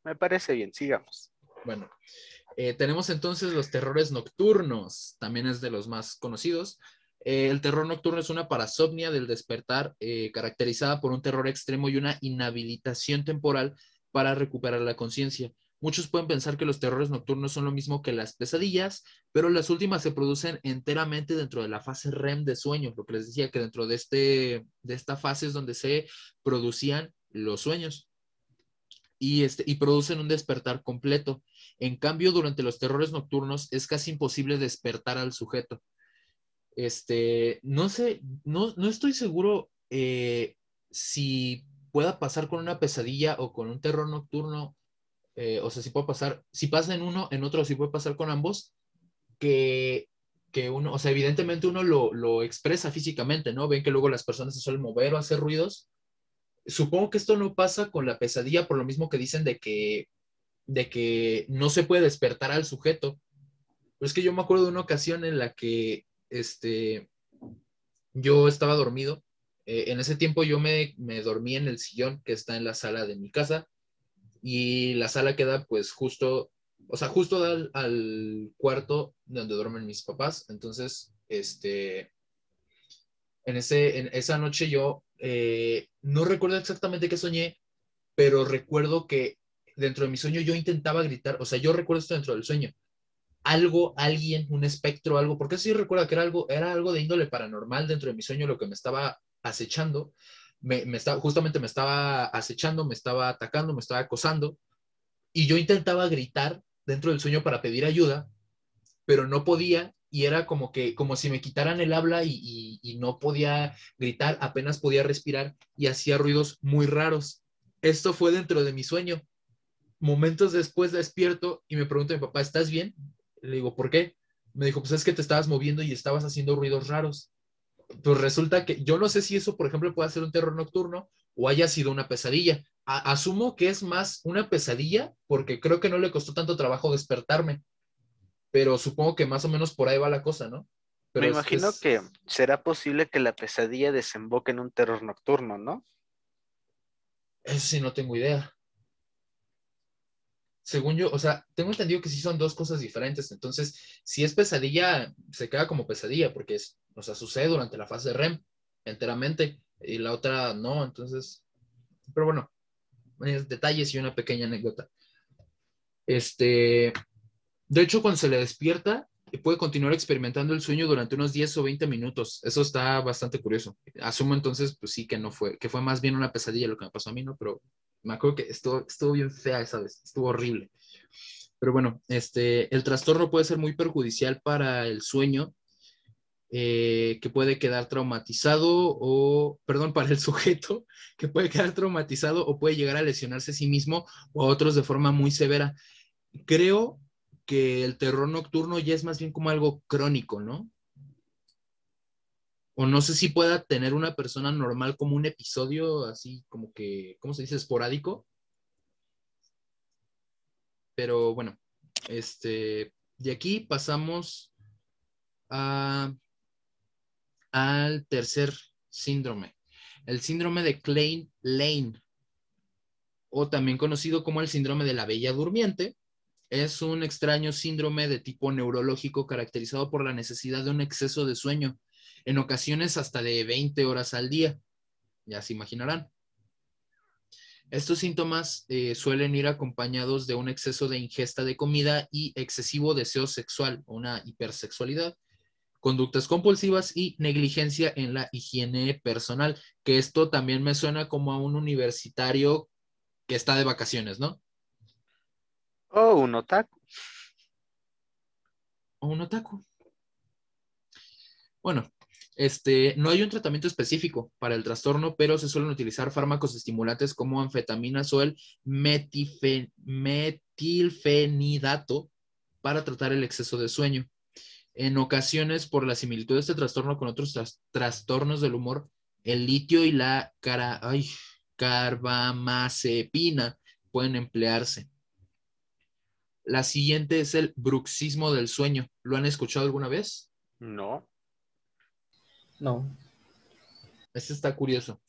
[SPEAKER 2] Me parece bien, sigamos.
[SPEAKER 1] Bueno, eh, tenemos entonces los terrores nocturnos, también es de los más conocidos. Eh, el terror nocturno es una parasomnia del despertar eh, caracterizada por un terror extremo y una inhabilitación temporal para recuperar la conciencia. Muchos pueden pensar que los terrores nocturnos son lo mismo que las pesadillas, pero las últimas se producen enteramente dentro de la fase REM de sueño, lo que les decía que dentro de, este, de esta fase es donde se producían los sueños y, este, y producen un despertar completo. En cambio, durante los terrores nocturnos es casi imposible despertar al sujeto. Este, no sé, no, no estoy seguro eh, si pueda pasar con una pesadilla o con un terror nocturno, eh, o sea, si puede pasar, si pasa en uno, en otro, si puede pasar con ambos, que, que uno, o sea, evidentemente uno lo, lo expresa físicamente, ¿no? Ven que luego las personas se suelen mover o hacer ruidos, supongo que esto no pasa con la pesadilla por lo mismo que dicen de que, de que no se puede despertar al sujeto. Pero es que yo me acuerdo de una ocasión en la que este, yo estaba dormido. Eh, en ese tiempo yo me, me dormí en el sillón que está en la sala de mi casa y la sala queda pues justo, o sea, justo al, al cuarto donde duermen mis papás. Entonces, este, en, ese, en esa noche yo eh, no recuerdo exactamente qué soñé, pero recuerdo que dentro de mi sueño yo intentaba gritar, o sea, yo recuerdo esto dentro del sueño, algo, alguien, un espectro, algo, porque sí recuerdo que era algo, era algo de índole paranormal dentro de mi sueño lo que me estaba acechando, me estaba, justamente me estaba acechando, me estaba atacando, me estaba acosando, y yo intentaba gritar dentro del sueño para pedir ayuda, pero no podía y era como que, como si me quitaran el habla y, no podía gritar, apenas podía respirar y hacía ruidos muy raros. Esto fue dentro de mi sueño. Momentos después despierto y me pregunto a mi papá, ¿estás bien? Le digo, ¿por qué? Me dijo, pues es que te estabas moviendo y estabas haciendo ruidos raros. Pues resulta que yo no sé si eso, por ejemplo, puede ser un terror nocturno o haya sido una pesadilla. asumo que es más una pesadilla porque creo que no le costó tanto trabajo despertarme pero supongo que más o menos por ahí va la cosa, ¿no?
[SPEAKER 2] Me imagino que será posible que la pesadilla desemboque en un terror nocturno, ¿no?
[SPEAKER 1] Eso sí, no tengo idea. Según yo, o sea, tengo entendido que sí son dos cosas diferentes. Entonces, si es pesadilla, se queda como pesadilla, porque es, o sea, sucede durante la fase de REM enteramente, y la otra no. Entonces, pero bueno, detalles y una pequeña anécdota. Este, de hecho, cuando se le despierta, puede continuar experimentando el sueño durante unos 10 o 20 minutos. Eso está bastante curioso. Asumo entonces, pues sí, que no fue, que fue más bien una pesadilla lo que me pasó a mí, ¿no? Pero me acuerdo que estuvo, estuvo bien fea esa vez, estuvo horrible. Pero bueno, este, el trastorno puede ser muy perjudicial para el sueño, eh, que puede quedar traumatizado o, perdón, para el <laughs> sujeto, que puede quedar traumatizado o puede llegar a lesionarse a sí mismo o a otros de forma muy severa. Creo que el terror nocturno ya es más bien como algo crónico, ¿no? O no sé si pueda tener una persona normal como un episodio así como que, ¿cómo se dice? Esporádico. Pero bueno, este, de aquí pasamos al tercer síndrome, el síndrome de Klein Lane, o también conocido como el síndrome de la bella durmiente, es un extraño síndrome de tipo neurológico caracterizado por la necesidad de un exceso de sueño, en ocasiones hasta de 20 horas al día. Ya se imaginarán. Estos síntomas eh, suelen ir acompañados de un exceso de ingesta de comida y excesivo deseo sexual, una hipersexualidad, conductas compulsivas y negligencia en la higiene personal, que esto también me suena como a un universitario que está de vacaciones, ¿no?
[SPEAKER 2] O un otaku.
[SPEAKER 1] O un otaku. Bueno, este, no hay un tratamiento específico para el trastorno, pero se suelen utilizar fármacos estimulantes como anfetaminas o el metilfenidato para tratar el exceso de sueño. En ocasiones, por la similitud de este trastorno con otros trastornos del humor, el litio y la cara, ay, carbamazepina pueden emplearse. La siguiente es el bruxismo del sueño. ¿Lo han escuchado alguna vez?
[SPEAKER 2] No.
[SPEAKER 3] No.
[SPEAKER 1] Este está curioso.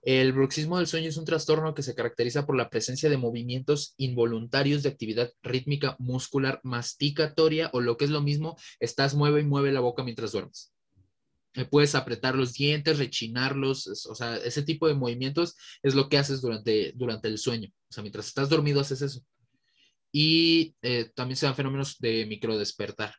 [SPEAKER 1] El bruxismo del sueño es un trastorno que se caracteriza por la presencia de movimientos involuntarios de actividad rítmica muscular masticatoria o lo que es lo mismo, estás mueve y mueve la boca mientras duermes. Eh, puedes apretar los dientes, rechinarlos, o sea, ese tipo de movimientos es lo que haces durante, durante el sueño. O sea, mientras estás dormido haces eso y eh, también se dan fenómenos de microdespertar.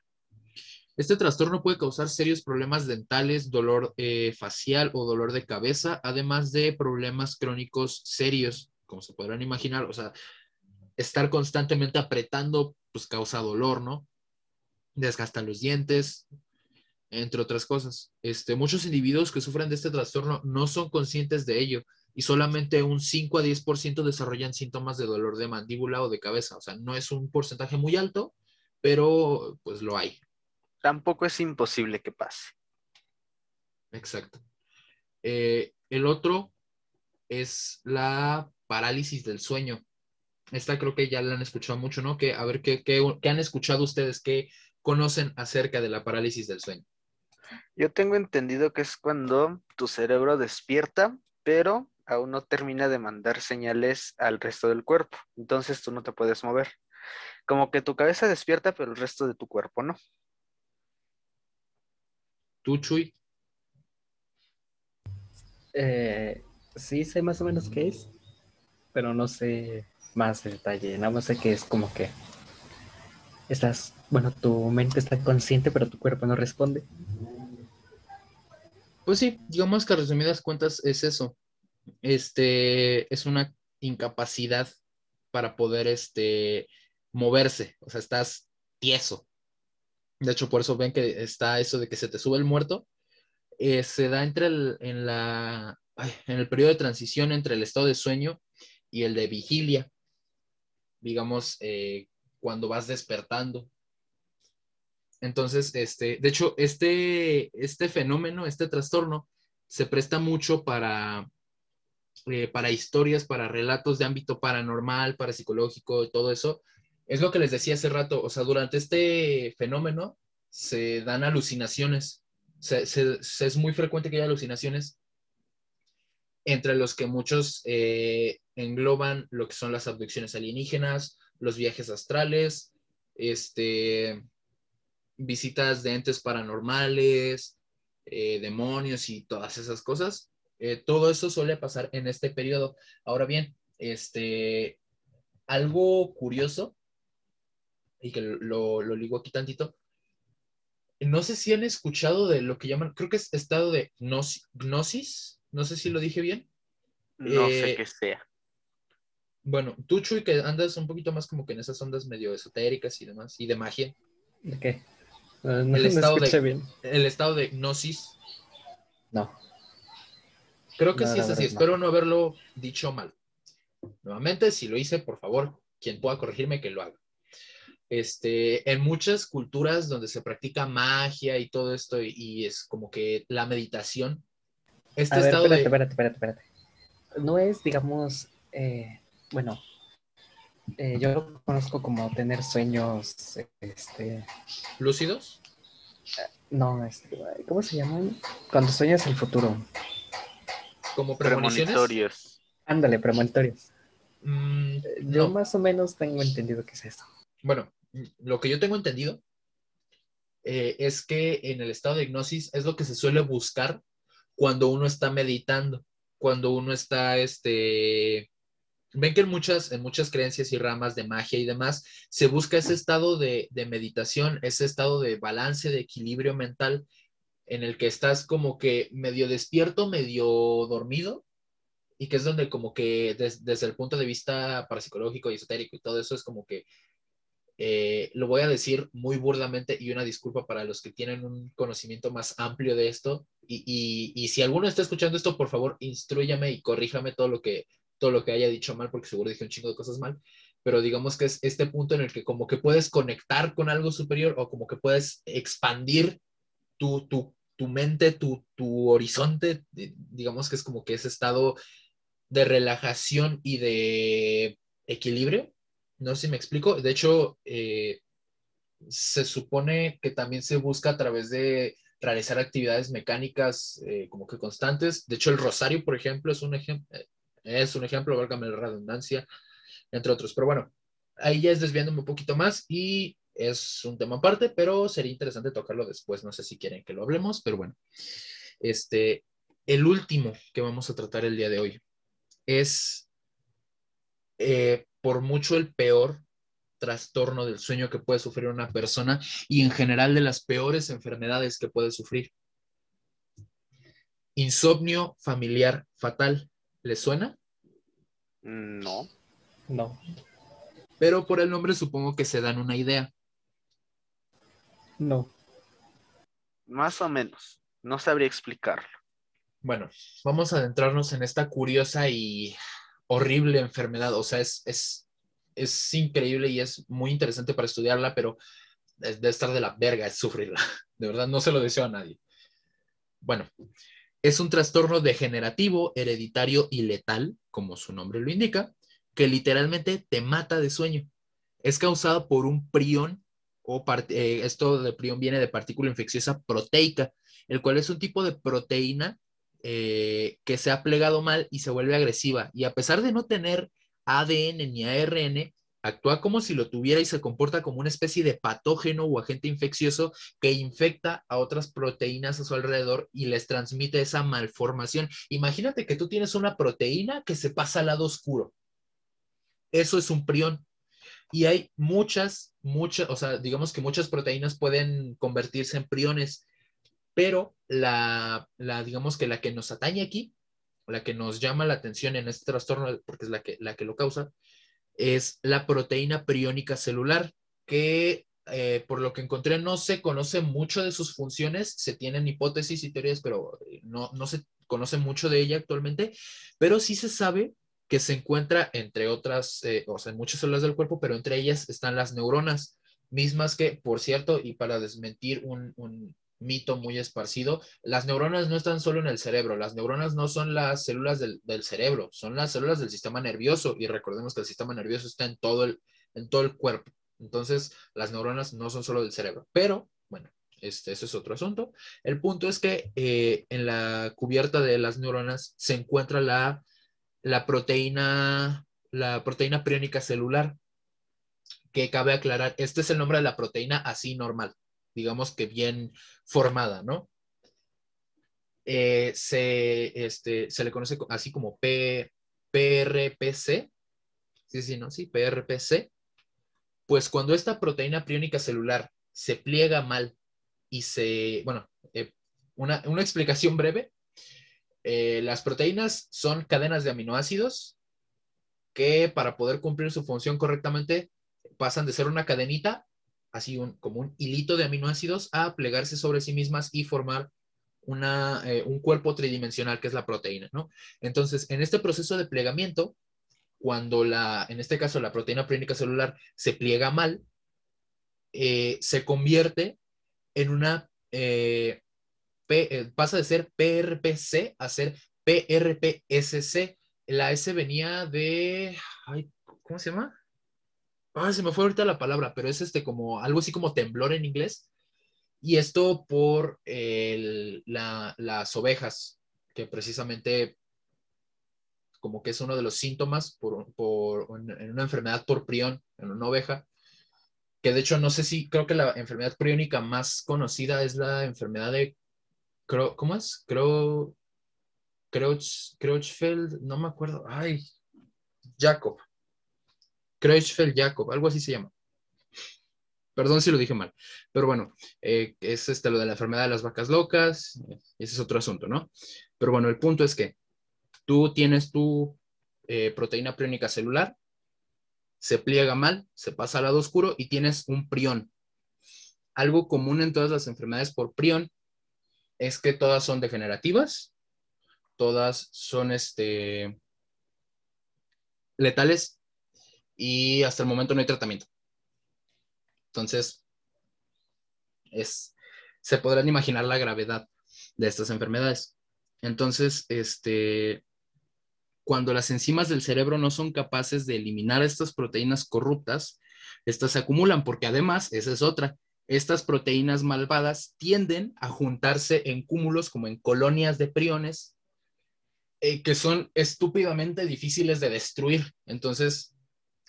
[SPEAKER 1] Este trastorno puede causar serios problemas dentales, dolor eh, facial o dolor de cabeza, además de problemas crónicos serios, como se podrán imaginar. O sea, estar constantemente apretando, pues causa dolor, ¿no? Desgasta los dientes, entre otras cosas. Este, muchos individuos que sufren de este trastorno no son conscientes de ello y solamente un 5 a 10% desarrollan síntomas de dolor de mandíbula o de cabeza. O sea, no es un porcentaje muy alto, pero pues lo hay.
[SPEAKER 2] Tampoco es imposible que pase.
[SPEAKER 1] Exacto. Eh, el otro es la parálisis del sueño. Esta creo que ya la han escuchado mucho, ¿no? Que a ver qué, qué, qué han escuchado ustedes, qué conocen acerca de la parálisis del sueño.
[SPEAKER 2] Yo tengo entendido que es cuando tu cerebro despierta, pero aún no termina de mandar señales al resto del cuerpo. Entonces tú no te puedes mover. Como que tu cabeza despierta, pero el resto de tu cuerpo no.
[SPEAKER 1] ¿Tú, Chuy?
[SPEAKER 3] Eh, sí, sé más o menos qué es, pero no sé más detalle. Nada más sé que es como que estás, bueno, tu mente está consciente, pero tu cuerpo no responde.
[SPEAKER 1] Pues sí, digamos que a resumidas cuentas es eso. Este es una incapacidad para poder este, moverse, o sea, estás tieso. De hecho, por eso ven que está eso de que se te sube el muerto. Eh, se da entre el, en, la, en el periodo de transición entre el estado de sueño y el de vigilia. Digamos, eh, cuando vas despertando. Entonces, este, de hecho, este, este fenómeno, este trastorno, se presta mucho para, eh, para historias, para relatos de ámbito paranormal, parapsicológico, todo eso. Es lo que les decía hace rato, o sea, durante este fenómeno se dan alucinaciones. es muy frecuente que haya alucinaciones, entre los que muchos eh, engloban lo que son las abducciones alienígenas, los viajes astrales, este, visitas de entes paranormales, eh, demonios y todas esas cosas. Eh, todo eso suele pasar en este periodo. Ahora bien, este, algo curioso, y que lo, lo ligo aquí tantito, no sé si han escuchado de lo que llaman, creo que es estado de gnosis, no sé si lo dije bien.
[SPEAKER 2] No sé eh, qué sea.
[SPEAKER 1] Bueno, tú, Chuy, que andas un poquito más como que en esas ondas medio esotéricas y demás, y de magia.
[SPEAKER 3] ¿De qué?
[SPEAKER 1] el, estado de, bien. el estado de gnosis.
[SPEAKER 3] No.
[SPEAKER 1] Creo que sí es así. Espero no haberlo dicho mal. Nuevamente, si lo hice, por favor, quien pueda corregirme, que lo haga. Este, en muchas culturas donde se practica magia y todo esto, y, es como que la meditación,
[SPEAKER 3] este estado espérate, de... espérate, espérate, espérate. No es, digamos, eh, bueno, eh, yo lo conozco como tener sueños, este...
[SPEAKER 1] ¿Lúcidos?
[SPEAKER 3] No, este, ¿cómo se llaman? Cuando sueñas el futuro.
[SPEAKER 1] ¿Como premonitorios?
[SPEAKER 3] Ándale, premonitorios.
[SPEAKER 1] Mm,
[SPEAKER 3] yo más o menos tengo entendido que es eso.
[SPEAKER 1] Bueno, lo que yo tengo entendido eh, es que en el estado de hipnosis es lo que se suele buscar cuando uno está meditando, cuando uno está, este, ven que en muchas, en muchas creencias y ramas de magia y demás, se busca ese estado de, de meditación, ese estado de balance, de equilibrio mental, en el que estás como que medio despierto, medio dormido, y que es donde como que desde el punto de vista parapsicológico y esotérico y todo eso es como que eh, lo voy a decir muy burdamente y una disculpa para los que tienen un conocimiento más amplio de esto. Y, y, si alguno está escuchando esto, por favor, instruyame y corríjame todo lo que todo lo que haya dicho mal, porque seguro dije un chingo de cosas mal. Pero digamos que es este punto en el que como que puedes conectar con algo superior o como que puedes expandir tu, tu tu mente, tu, tu horizonte, digamos que es como que ese estado de relajación y de equilibrio. No sé si me explico. De hecho, eh, se supone que también se busca a través de realizar actividades mecánicas eh, como que constantes. De hecho, el rosario, por ejemplo, es un, ejemplo es un ejemplo, válgame la redundancia, entre otros. Pero bueno, ahí ya es desviándome un poquito más y es un tema aparte, pero sería interesante tocarlo después. No sé si quieren que lo hablemos, pero bueno. Este, el último que vamos a tratar el día de hoy es eh, por mucho el peor trastorno del sueño que puede sufrir una persona y en general de las peores enfermedades que puede sufrir. Insomnio familiar fatal. ¿Le suena?
[SPEAKER 2] No.
[SPEAKER 3] No.
[SPEAKER 1] Pero por el nombre supongo que se dan una idea.
[SPEAKER 3] No.
[SPEAKER 2] Más o menos. No sabría explicarlo.
[SPEAKER 1] Bueno, vamos a adentrarnos en esta curiosa y horrible enfermedad. O sea, es, es, es increíble y es muy interesante para estudiarla, pero de estar de la verga es sufrirla. De verdad, no se lo deseo a nadie. Bueno, es un trastorno degenerativo, hereditario y letal, como su nombre lo indica, que literalmente te mata de sueño. Es causado por un prión eh, esto de prión viene de partícula infecciosa proteica, el cual es un tipo de proteína eh, que se ha plegado mal y se vuelve agresiva. Y a pesar de no tener ADN ni ARN, actúa como si lo tuviera y se comporta como una especie de patógeno o agente infeccioso que infecta a otras proteínas a su alrededor y les transmite esa malformación. Imagínate que tú tienes una proteína que se pasa al lado oscuro. Eso es un prión. Y hay muchas, muchas, o sea, digamos que muchas proteínas pueden convertirse en priones, pero la, la, digamos que la que nos atañe aquí, la que nos llama la atención en este trastorno, porque es la que, la que lo causa, es la proteína priónica celular, que eh, por lo que encontré no se conoce mucho de sus funciones, se tienen hipótesis y teorías, pero eh, no, no se conoce mucho de ella actualmente, pero sí se sabe que se encuentra entre otras, eh, o sea, en muchas células del cuerpo, pero entre ellas están las neuronas, mismas que, por cierto, y para desmentir un, mito muy esparcido, las neuronas no están solo en el cerebro, las neuronas no son las células del, cerebro, son las células del sistema nervioso y recordemos que el sistema nervioso está en todo el, en todo el cuerpo. Entonces, las neuronas no son solo del cerebro, pero bueno, este, eso es otro asunto. El punto es que eh, en la cubierta de las neuronas se encuentra la, la proteína, la proteína priónica celular, que cabe aclarar, este es el nombre de la proteína así normal, digamos que bien formada, ¿no? Eh, se, este, se le conoce así como P, PRPC, sí, sí, ¿no? Sí, PRPC. Pues cuando esta proteína priónica celular se pliega mal y se, bueno, eh, una, una, explicación breve. Eh, las proteínas son cadenas de aminoácidos que para poder cumplir su función correctamente pasan de ser una cadenita, así un, como un hilito de aminoácidos, a plegarse sobre sí mismas y formar una, eh, un cuerpo tridimensional que es la proteína, ¿no? Entonces, en este proceso de plegamiento, cuando la, en este caso la proteína priónica celular se pliega mal, eh, se convierte en una, P, eh, pasa de ser PRPC a ser PRPSC. La S venía de, ay, ¿cómo se llama? Ah, se me fue ahorita la palabra, pero es este como algo así como temblor en inglés. Y esto por el, la, las ovejas, que precisamente como que es uno de los síntomas por, por, en una enfermedad por prión en una oveja, que de hecho no sé si creo que la enfermedad priónica más conocida es la enfermedad de, ¿cómo es? Creo, Creutzfeldt, no me acuerdo, ay, Jacob, Creutzfeldt-Jacob, algo así se llama. Perdón si lo dije mal, pero bueno, eh, es este, lo de la enfermedad de las vacas locas, ese es otro asunto, ¿no? Pero bueno, el punto es que tú tienes tu eh, proteína priónica celular, se pliega mal, se pasa al lado oscuro y tienes un prión. Algo común en todas las enfermedades por prión es que todas son degenerativas, todas son este, letales y hasta el momento no hay tratamiento. Entonces, es, se podrán imaginar la gravedad de estas enfermedades. Entonces, este, cuando las enzimas del cerebro no son capaces de eliminar estas proteínas corruptas, estas se acumulan, porque además, esa es otra, estas proteínas malvadas tienden a juntarse en cúmulos como en colonias de priones eh, que son estúpidamente difíciles de destruir. Entonces,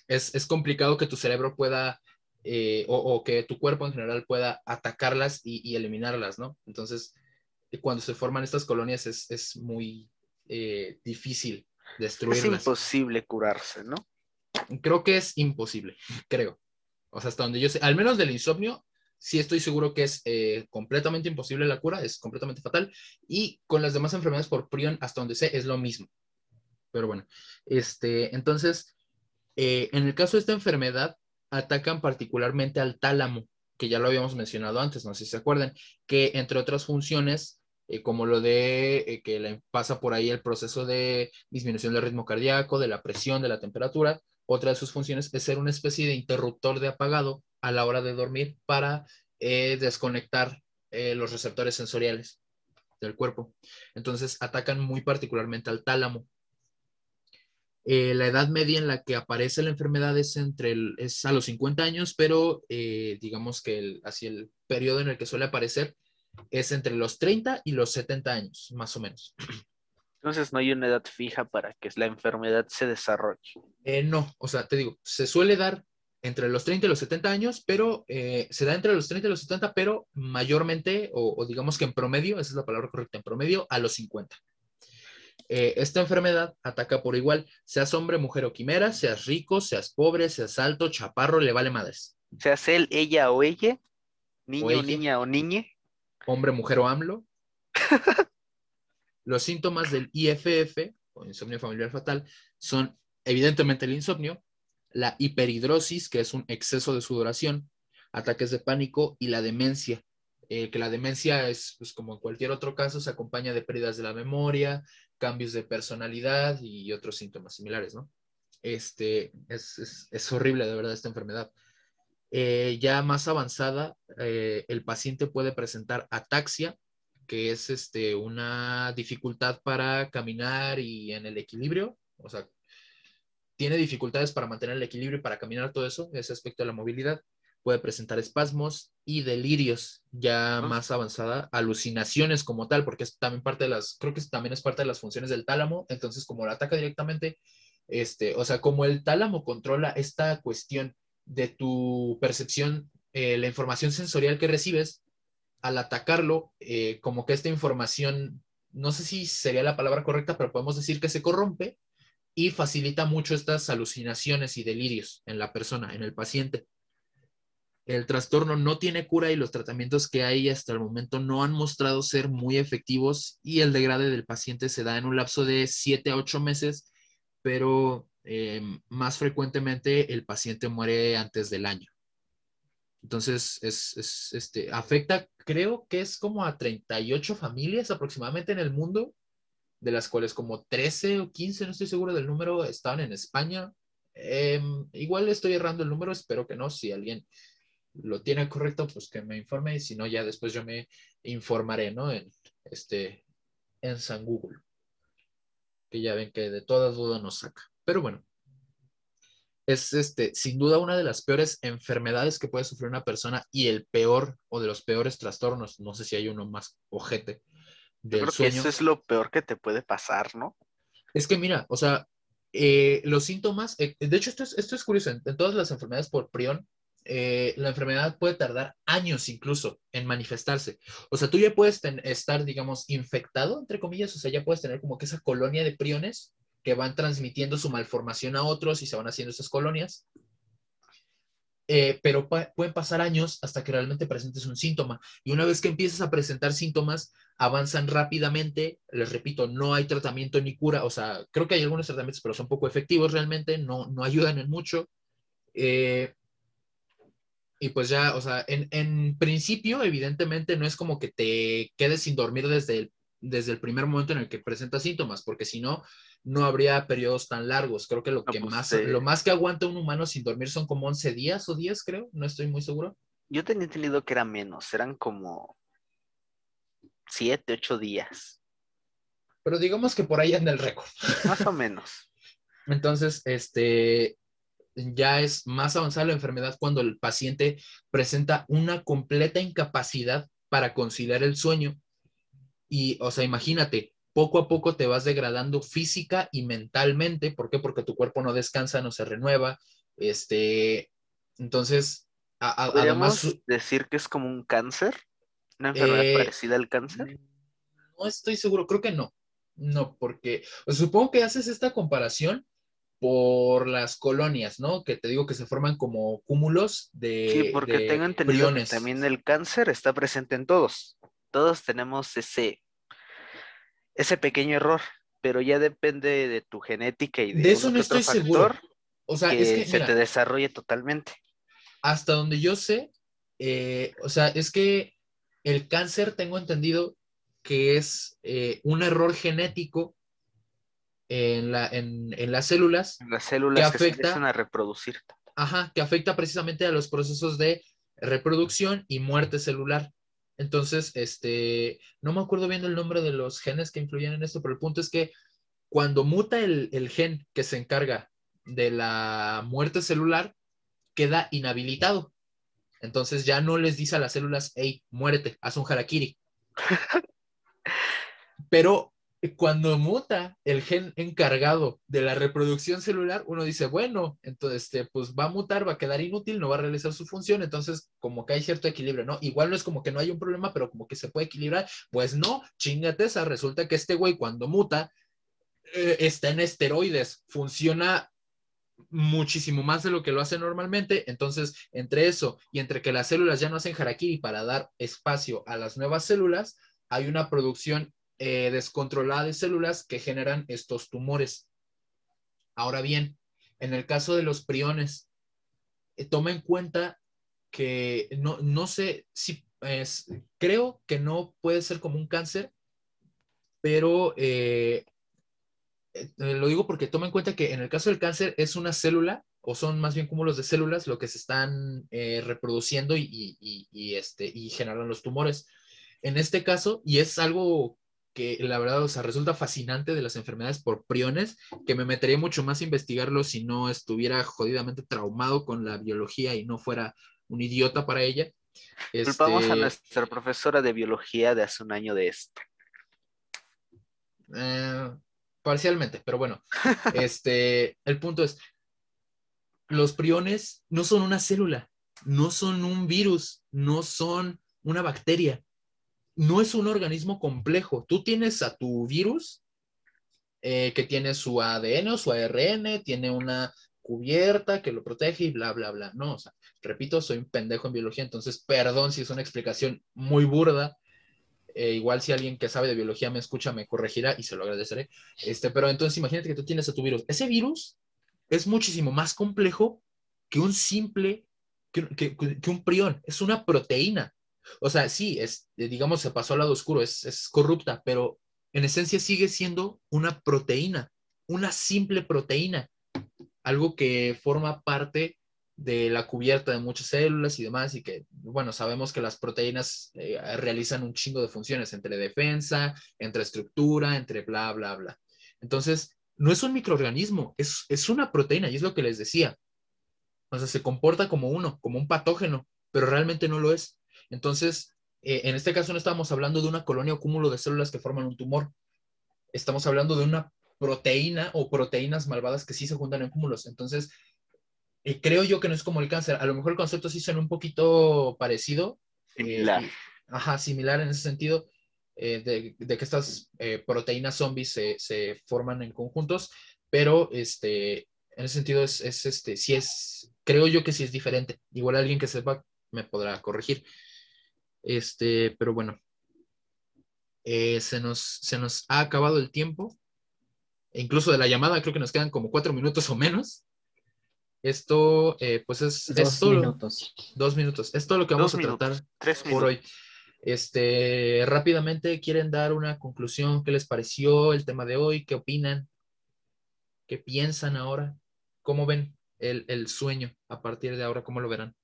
[SPEAKER 1] es, es complicado que tu cerebro pueda, eh, o, o, que tu cuerpo en general pueda atacarlas y, y eliminarlas, ¿no? Entonces, cuando se forman estas colonias es, es muy eh, difícil destruirlas.
[SPEAKER 2] Es imposible curarse, ¿no?
[SPEAKER 1] Creo que es imposible, creo. O sea, hasta donde yo sé, al menos del insomnio, sí estoy seguro que es eh, completamente imposible la cura, es completamente fatal. Y con las demás enfermedades por prión, hasta donde sé, es lo mismo. Pero bueno, este, entonces, eh, en el caso de esta enfermedad, atacan particularmente al tálamo, que ya lo habíamos mencionado antes, no sé si se acuerdan, que entre otras funciones eh, como lo de que le pasa por ahí el proceso de disminución del ritmo cardíaco, de la presión, de la temperatura. Otra de sus funciones es ser una especie de interruptor de apagado a la hora de dormir para eh, desconectar eh, los receptores sensoriales del cuerpo. Entonces atacan muy particularmente al tálamo. Eh, la edad media en la que aparece la enfermedad es, entre es a los 50 años, pero digamos que el, así el periodo en el que suele aparecer es entre los 30 y los 70 años, más o menos.
[SPEAKER 2] Entonces no hay una edad fija para que la enfermedad se desarrolle.
[SPEAKER 1] Eh, no, o sea, te digo, se suele dar entre los 30 y los 70 años, pero eh, se da entre los 30 y los 70, pero mayormente, o, o, digamos que en promedio, esa es la palabra correcta, en promedio, a los 50. Eh, esta enfermedad ataca por igual, seas hombre, mujer o quimera, seas rico, seas pobre, seas alto, chaparro, le vale madres.
[SPEAKER 2] Seas él, ella o ella, niño,
[SPEAKER 1] O ella.
[SPEAKER 2] niña o niñe.
[SPEAKER 1] Hombre, mujer o AMLO. <laughs> Los síntomas del IFF, o insomnio familiar fatal, son evidentemente el insomnio, la hiperhidrosis, que es un exceso de sudoración, ataques de pánico y la demencia. Eh, que la demencia es, pues, como en cualquier otro caso, se acompaña de pérdidas de la memoria, cambios de personalidad y otros síntomas similares, ¿no? Este, es, horrible, de verdad, esta enfermedad. Eh, ya más avanzada, eh, el paciente puede presentar ataxia, que es este, una dificultad para caminar y en el equilibrio, o sea, tiene dificultades para mantener el equilibrio y para caminar todo eso, ese aspecto de la movilidad. Puede presentar espasmos y delirios ya
[SPEAKER 2] Ah.
[SPEAKER 1] más avanzada, alucinaciones como tal, porque es también parte de las, creo que también es parte de las funciones del tálamo, entonces como lo ataca directamente, este, o sea, como el tálamo controla esta cuestión de tu percepción, eh, la información sensorial que recibes, al atacarlo, eh, como que esta información, no sé si sería la palabra correcta, pero podemos decir que se corrompe y facilita mucho estas alucinaciones y delirios en la persona, en el paciente. El trastorno no tiene cura y los tratamientos que hay hasta el momento no han mostrado ser muy efectivos y el degrade del paciente se da en un lapso de 7 a 8 meses, pero eh, más frecuentemente el paciente muere antes del año. Entonces, es, es, este, afecta, creo que es como a 38 familias aproximadamente en el mundo, de las cuales como 13 o 15, no estoy seguro del número, estaban en España. Em, igual estoy errando el número, espero que no. Si alguien lo tiene correcto, pues que me informe y si no, ya después yo me informaré, ¿no? En, este, en San Google. Que ya ven que de todas dudas nos saca. Pero bueno, es este, sin duda una de las peores enfermedades que puede sufrir una persona y el peor o de los peores trastornos. No sé si hay uno más ojete
[SPEAKER 2] Yo
[SPEAKER 1] del
[SPEAKER 2] creo que eso es lo peor que te puede pasar, ¿no?
[SPEAKER 1] Es que mira, o sea, eh, los síntomas, eh, de hecho esto es, esto es curioso, en, en todas las enfermedades por prión, eh, la enfermedad puede tardar años incluso en manifestarse. O sea, tú ya puedes ten- estar, digamos, infectado, entre comillas, o sea, ya puedes tener como que esa colonia de priones que van transmitiendo su malformación a otros y se van haciendo esas colonias. Eh, pero pueden pasar años hasta que realmente presentes un síntoma. Y una vez que empiezas a presentar síntomas, avanzan rápidamente. Les repito, no hay tratamiento ni cura. O sea, creo que hay algunos tratamientos, pero son poco efectivos realmente, no, no ayudan en mucho. Eh, y pues ya, o sea, en, en principio, evidentemente, no es como que te quedes sin dormir desde el, desde el primer momento en el que presentas síntomas, porque si no, no habría periodos tan largos. Creo que lo
[SPEAKER 2] No,
[SPEAKER 1] que
[SPEAKER 2] pues,
[SPEAKER 1] más,
[SPEAKER 2] eh.
[SPEAKER 1] lo más que aguanta un humano sin dormir son como 11 días o 10, creo. No estoy muy seguro.
[SPEAKER 2] Yo tenía entendido que era menos, eran como siete, ocho días,
[SPEAKER 1] Pero digamos que por ahí anda el récord.
[SPEAKER 2] más o <laughs> menos.
[SPEAKER 1] Entonces, este, ya es más avanzada la enfermedad cuando el paciente presenta una completa incapacidad para conciliar el sueño. Y, o sea, imagínate, poco a poco te vas degradando física y mentalmente. ¿Por qué? Porque tu cuerpo no descansa, no se renueva. Este, entonces, a- a-
[SPEAKER 2] ¿Podríamos
[SPEAKER 1] además,
[SPEAKER 2] decir que es como un cáncer? ¿Una enfermedad
[SPEAKER 1] Eh,
[SPEAKER 2] parecida al cáncer?
[SPEAKER 1] No estoy seguro, creo que no. No, porque pues, supongo que haces esta comparación por las colonias, ¿no? Que te digo que se forman como cúmulos de.
[SPEAKER 2] Sí, porque
[SPEAKER 1] de
[SPEAKER 2] tengo entendido que también el cáncer está presente en todos. Todos tenemos ese, ese pequeño error, pero ya depende de tu genética y de,
[SPEAKER 1] De eso no
[SPEAKER 2] que
[SPEAKER 1] estoy seguro.
[SPEAKER 2] factor
[SPEAKER 1] O sea,
[SPEAKER 2] que
[SPEAKER 1] es que
[SPEAKER 2] se
[SPEAKER 1] mira,
[SPEAKER 2] te desarrolle totalmente.
[SPEAKER 1] hasta donde yo sé, eh, o sea, es que el cáncer tengo entendido que es eh, un error genético en, la, en, en las células
[SPEAKER 2] Las células que se
[SPEAKER 1] afecta?
[SPEAKER 2] empiezan a reproducir.
[SPEAKER 1] Ajá, que afecta precisamente a los procesos de reproducción y muerte celular. Entonces, este, no me acuerdo bien el nombre de los genes que influyen en esto, pero el punto es que cuando muta el, el gen que se encarga de la muerte celular, queda inhabilitado. Entonces ya no les dice a las células, hey, muérete, haz un harakiri. <laughs> Pero cuando muta el gen encargado de la reproducción celular, uno dice, bueno, entonces este, pues va a mutar, va a quedar inútil, no va a realizar su función, entonces como que hay cierto equilibrio, ¿no? Igual no es como que no hay un problema, pero como que se puede equilibrar, pues no, chingate esa, resulta que este güey cuando muta, eh, está en esteroides, funciona muchísimo más de lo que lo hace normalmente. Entonces, entre eso y entre que las células ya no hacen harakiri para dar espacio a las nuevas células, hay una producción eh, descontrolada de células que generan estos tumores. Ahora bien, en el caso de los priones, eh, toma en cuenta que no, no sé si es, creo que no puede ser como un cáncer, pero eh, eh, lo digo porque toma en cuenta que en el caso del cáncer es una célula o son más bien cúmulos de células lo que se están eh, reproduciendo y, y, este, y generan los tumores. En este caso, y es algo que la verdad, o sea, resulta fascinante de las enfermedades por priones, que me metería mucho más a investigarlo si no estuviera jodidamente traumado con la biología y no fuera un idiota para ella.
[SPEAKER 2] Culpamos a este nuestra profesora de biología de hace un año de esto.
[SPEAKER 1] Eh, parcialmente, pero bueno, <laughs> este, el punto es, los priones no son una célula, no son un virus, no son una bacteria, no es un organismo complejo. Tú tienes a tu virus eh, que tiene su ADN o su ARN, tiene una cubierta que lo protege y bla, bla, bla. No, o sea, repito, soy un pendejo en biología, entonces perdón si es una explicación muy burda, eh, igual si alguien que sabe de biología me escucha, me corregirá y se lo agradeceré. Este, pero entonces imagínate que tú tienes a tu virus. Ese virus es muchísimo más complejo que un simple, que, un prión. Es una proteína. O sea, sí, es, digamos, se pasó al lado oscuro, es, es corrupta, pero en esencia sigue siendo una proteína, una simple proteína, algo que forma parte de la cubierta de muchas células y demás, y que, bueno, sabemos que las proteínas eh, realizan un chingo de funciones entre defensa, entre estructura, entre bla, bla, bla. Entonces, no es un microorganismo, es, es una proteína, y es lo que les decía. O sea, se comporta como uno, como un patógeno, pero realmente no lo es. Entonces, eh, en este caso no estamos hablando de una colonia o cúmulo de células que forman un tumor. Estamos hablando de una proteína o proteínas malvadas que sí se juntan en cúmulos. Entonces, y creo yo que no es como el cáncer. A lo mejor el concepto sí suena un poquito parecido.
[SPEAKER 2] Similar.
[SPEAKER 1] Eh, ajá, similar en ese sentido, eh, de, que estas eh, proteínas zombies se, forman en conjuntos, pero este, en ese sentido es, este, sí es, creo yo que sí es diferente. Igual alguien que sepa me podrá corregir. Este, pero bueno, se, nos, se nos ha acabado el tiempo. E incluso de la llamada creo que nos quedan como cuatro minutos o menos. Esto, eh, pues es,
[SPEAKER 3] dos minutos.
[SPEAKER 1] Dos minutos. Es todo lo que vamos a tratar por hoy. Este, rápidamente, ¿quieren dar una conclusión? ¿Qué les pareció el tema de hoy? ¿Qué opinan? ¿Qué piensan ahora? ¿Cómo ven el, el sueño a partir de ahora? ¿Cómo lo verán?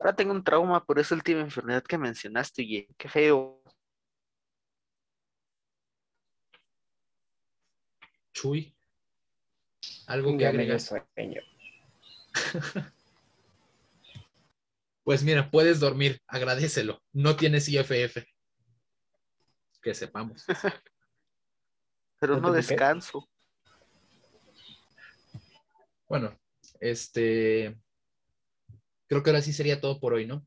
[SPEAKER 2] Ahora tengo un trauma por esa última enfermedad que mencionaste, y qué feo.
[SPEAKER 1] Chuy, algo que agregar. <laughs> pues mira, puedes dormir, agradecelo. No tienes IFF. Que sepamos. <laughs>
[SPEAKER 2] Pero no descanso.
[SPEAKER 1] Bueno, este. Creo que ahora sí sería todo por hoy, ¿no?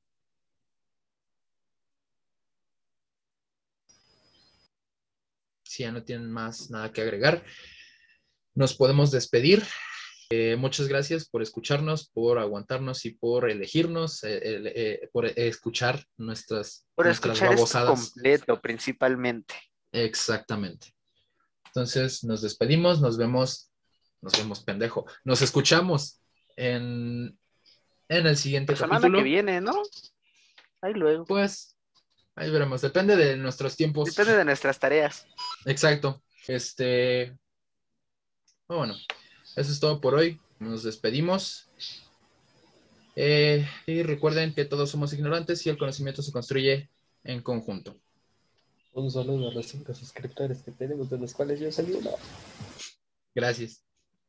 [SPEAKER 1] Si ya no tienen más nada que agregar nos podemos despedir. Eh, muchas gracias por escucharnos, por aguantarnos y por elegirnos, eh, eh, por escuchar nuestras,
[SPEAKER 2] por escuchar completo, principalmente.
[SPEAKER 1] Exactamente. Entonces nos despedimos, nos vemos, nos vemos pendejo, nos escuchamos en, en el siguiente La semana
[SPEAKER 2] que viene, ¿no? Ahí luego.
[SPEAKER 1] Pues ahí veremos, depende de nuestros tiempos.
[SPEAKER 2] Depende de nuestras tareas.
[SPEAKER 1] Exacto. Este, Ah, bueno, eso es todo por hoy. Nos despedimos. Eh, y recuerden que todos somos ignorantes y el conocimiento se construye en conjunto.
[SPEAKER 3] Un saludo a los cinco suscriptores que tenemos, de los cuales yo salí uno.
[SPEAKER 1] Gracias.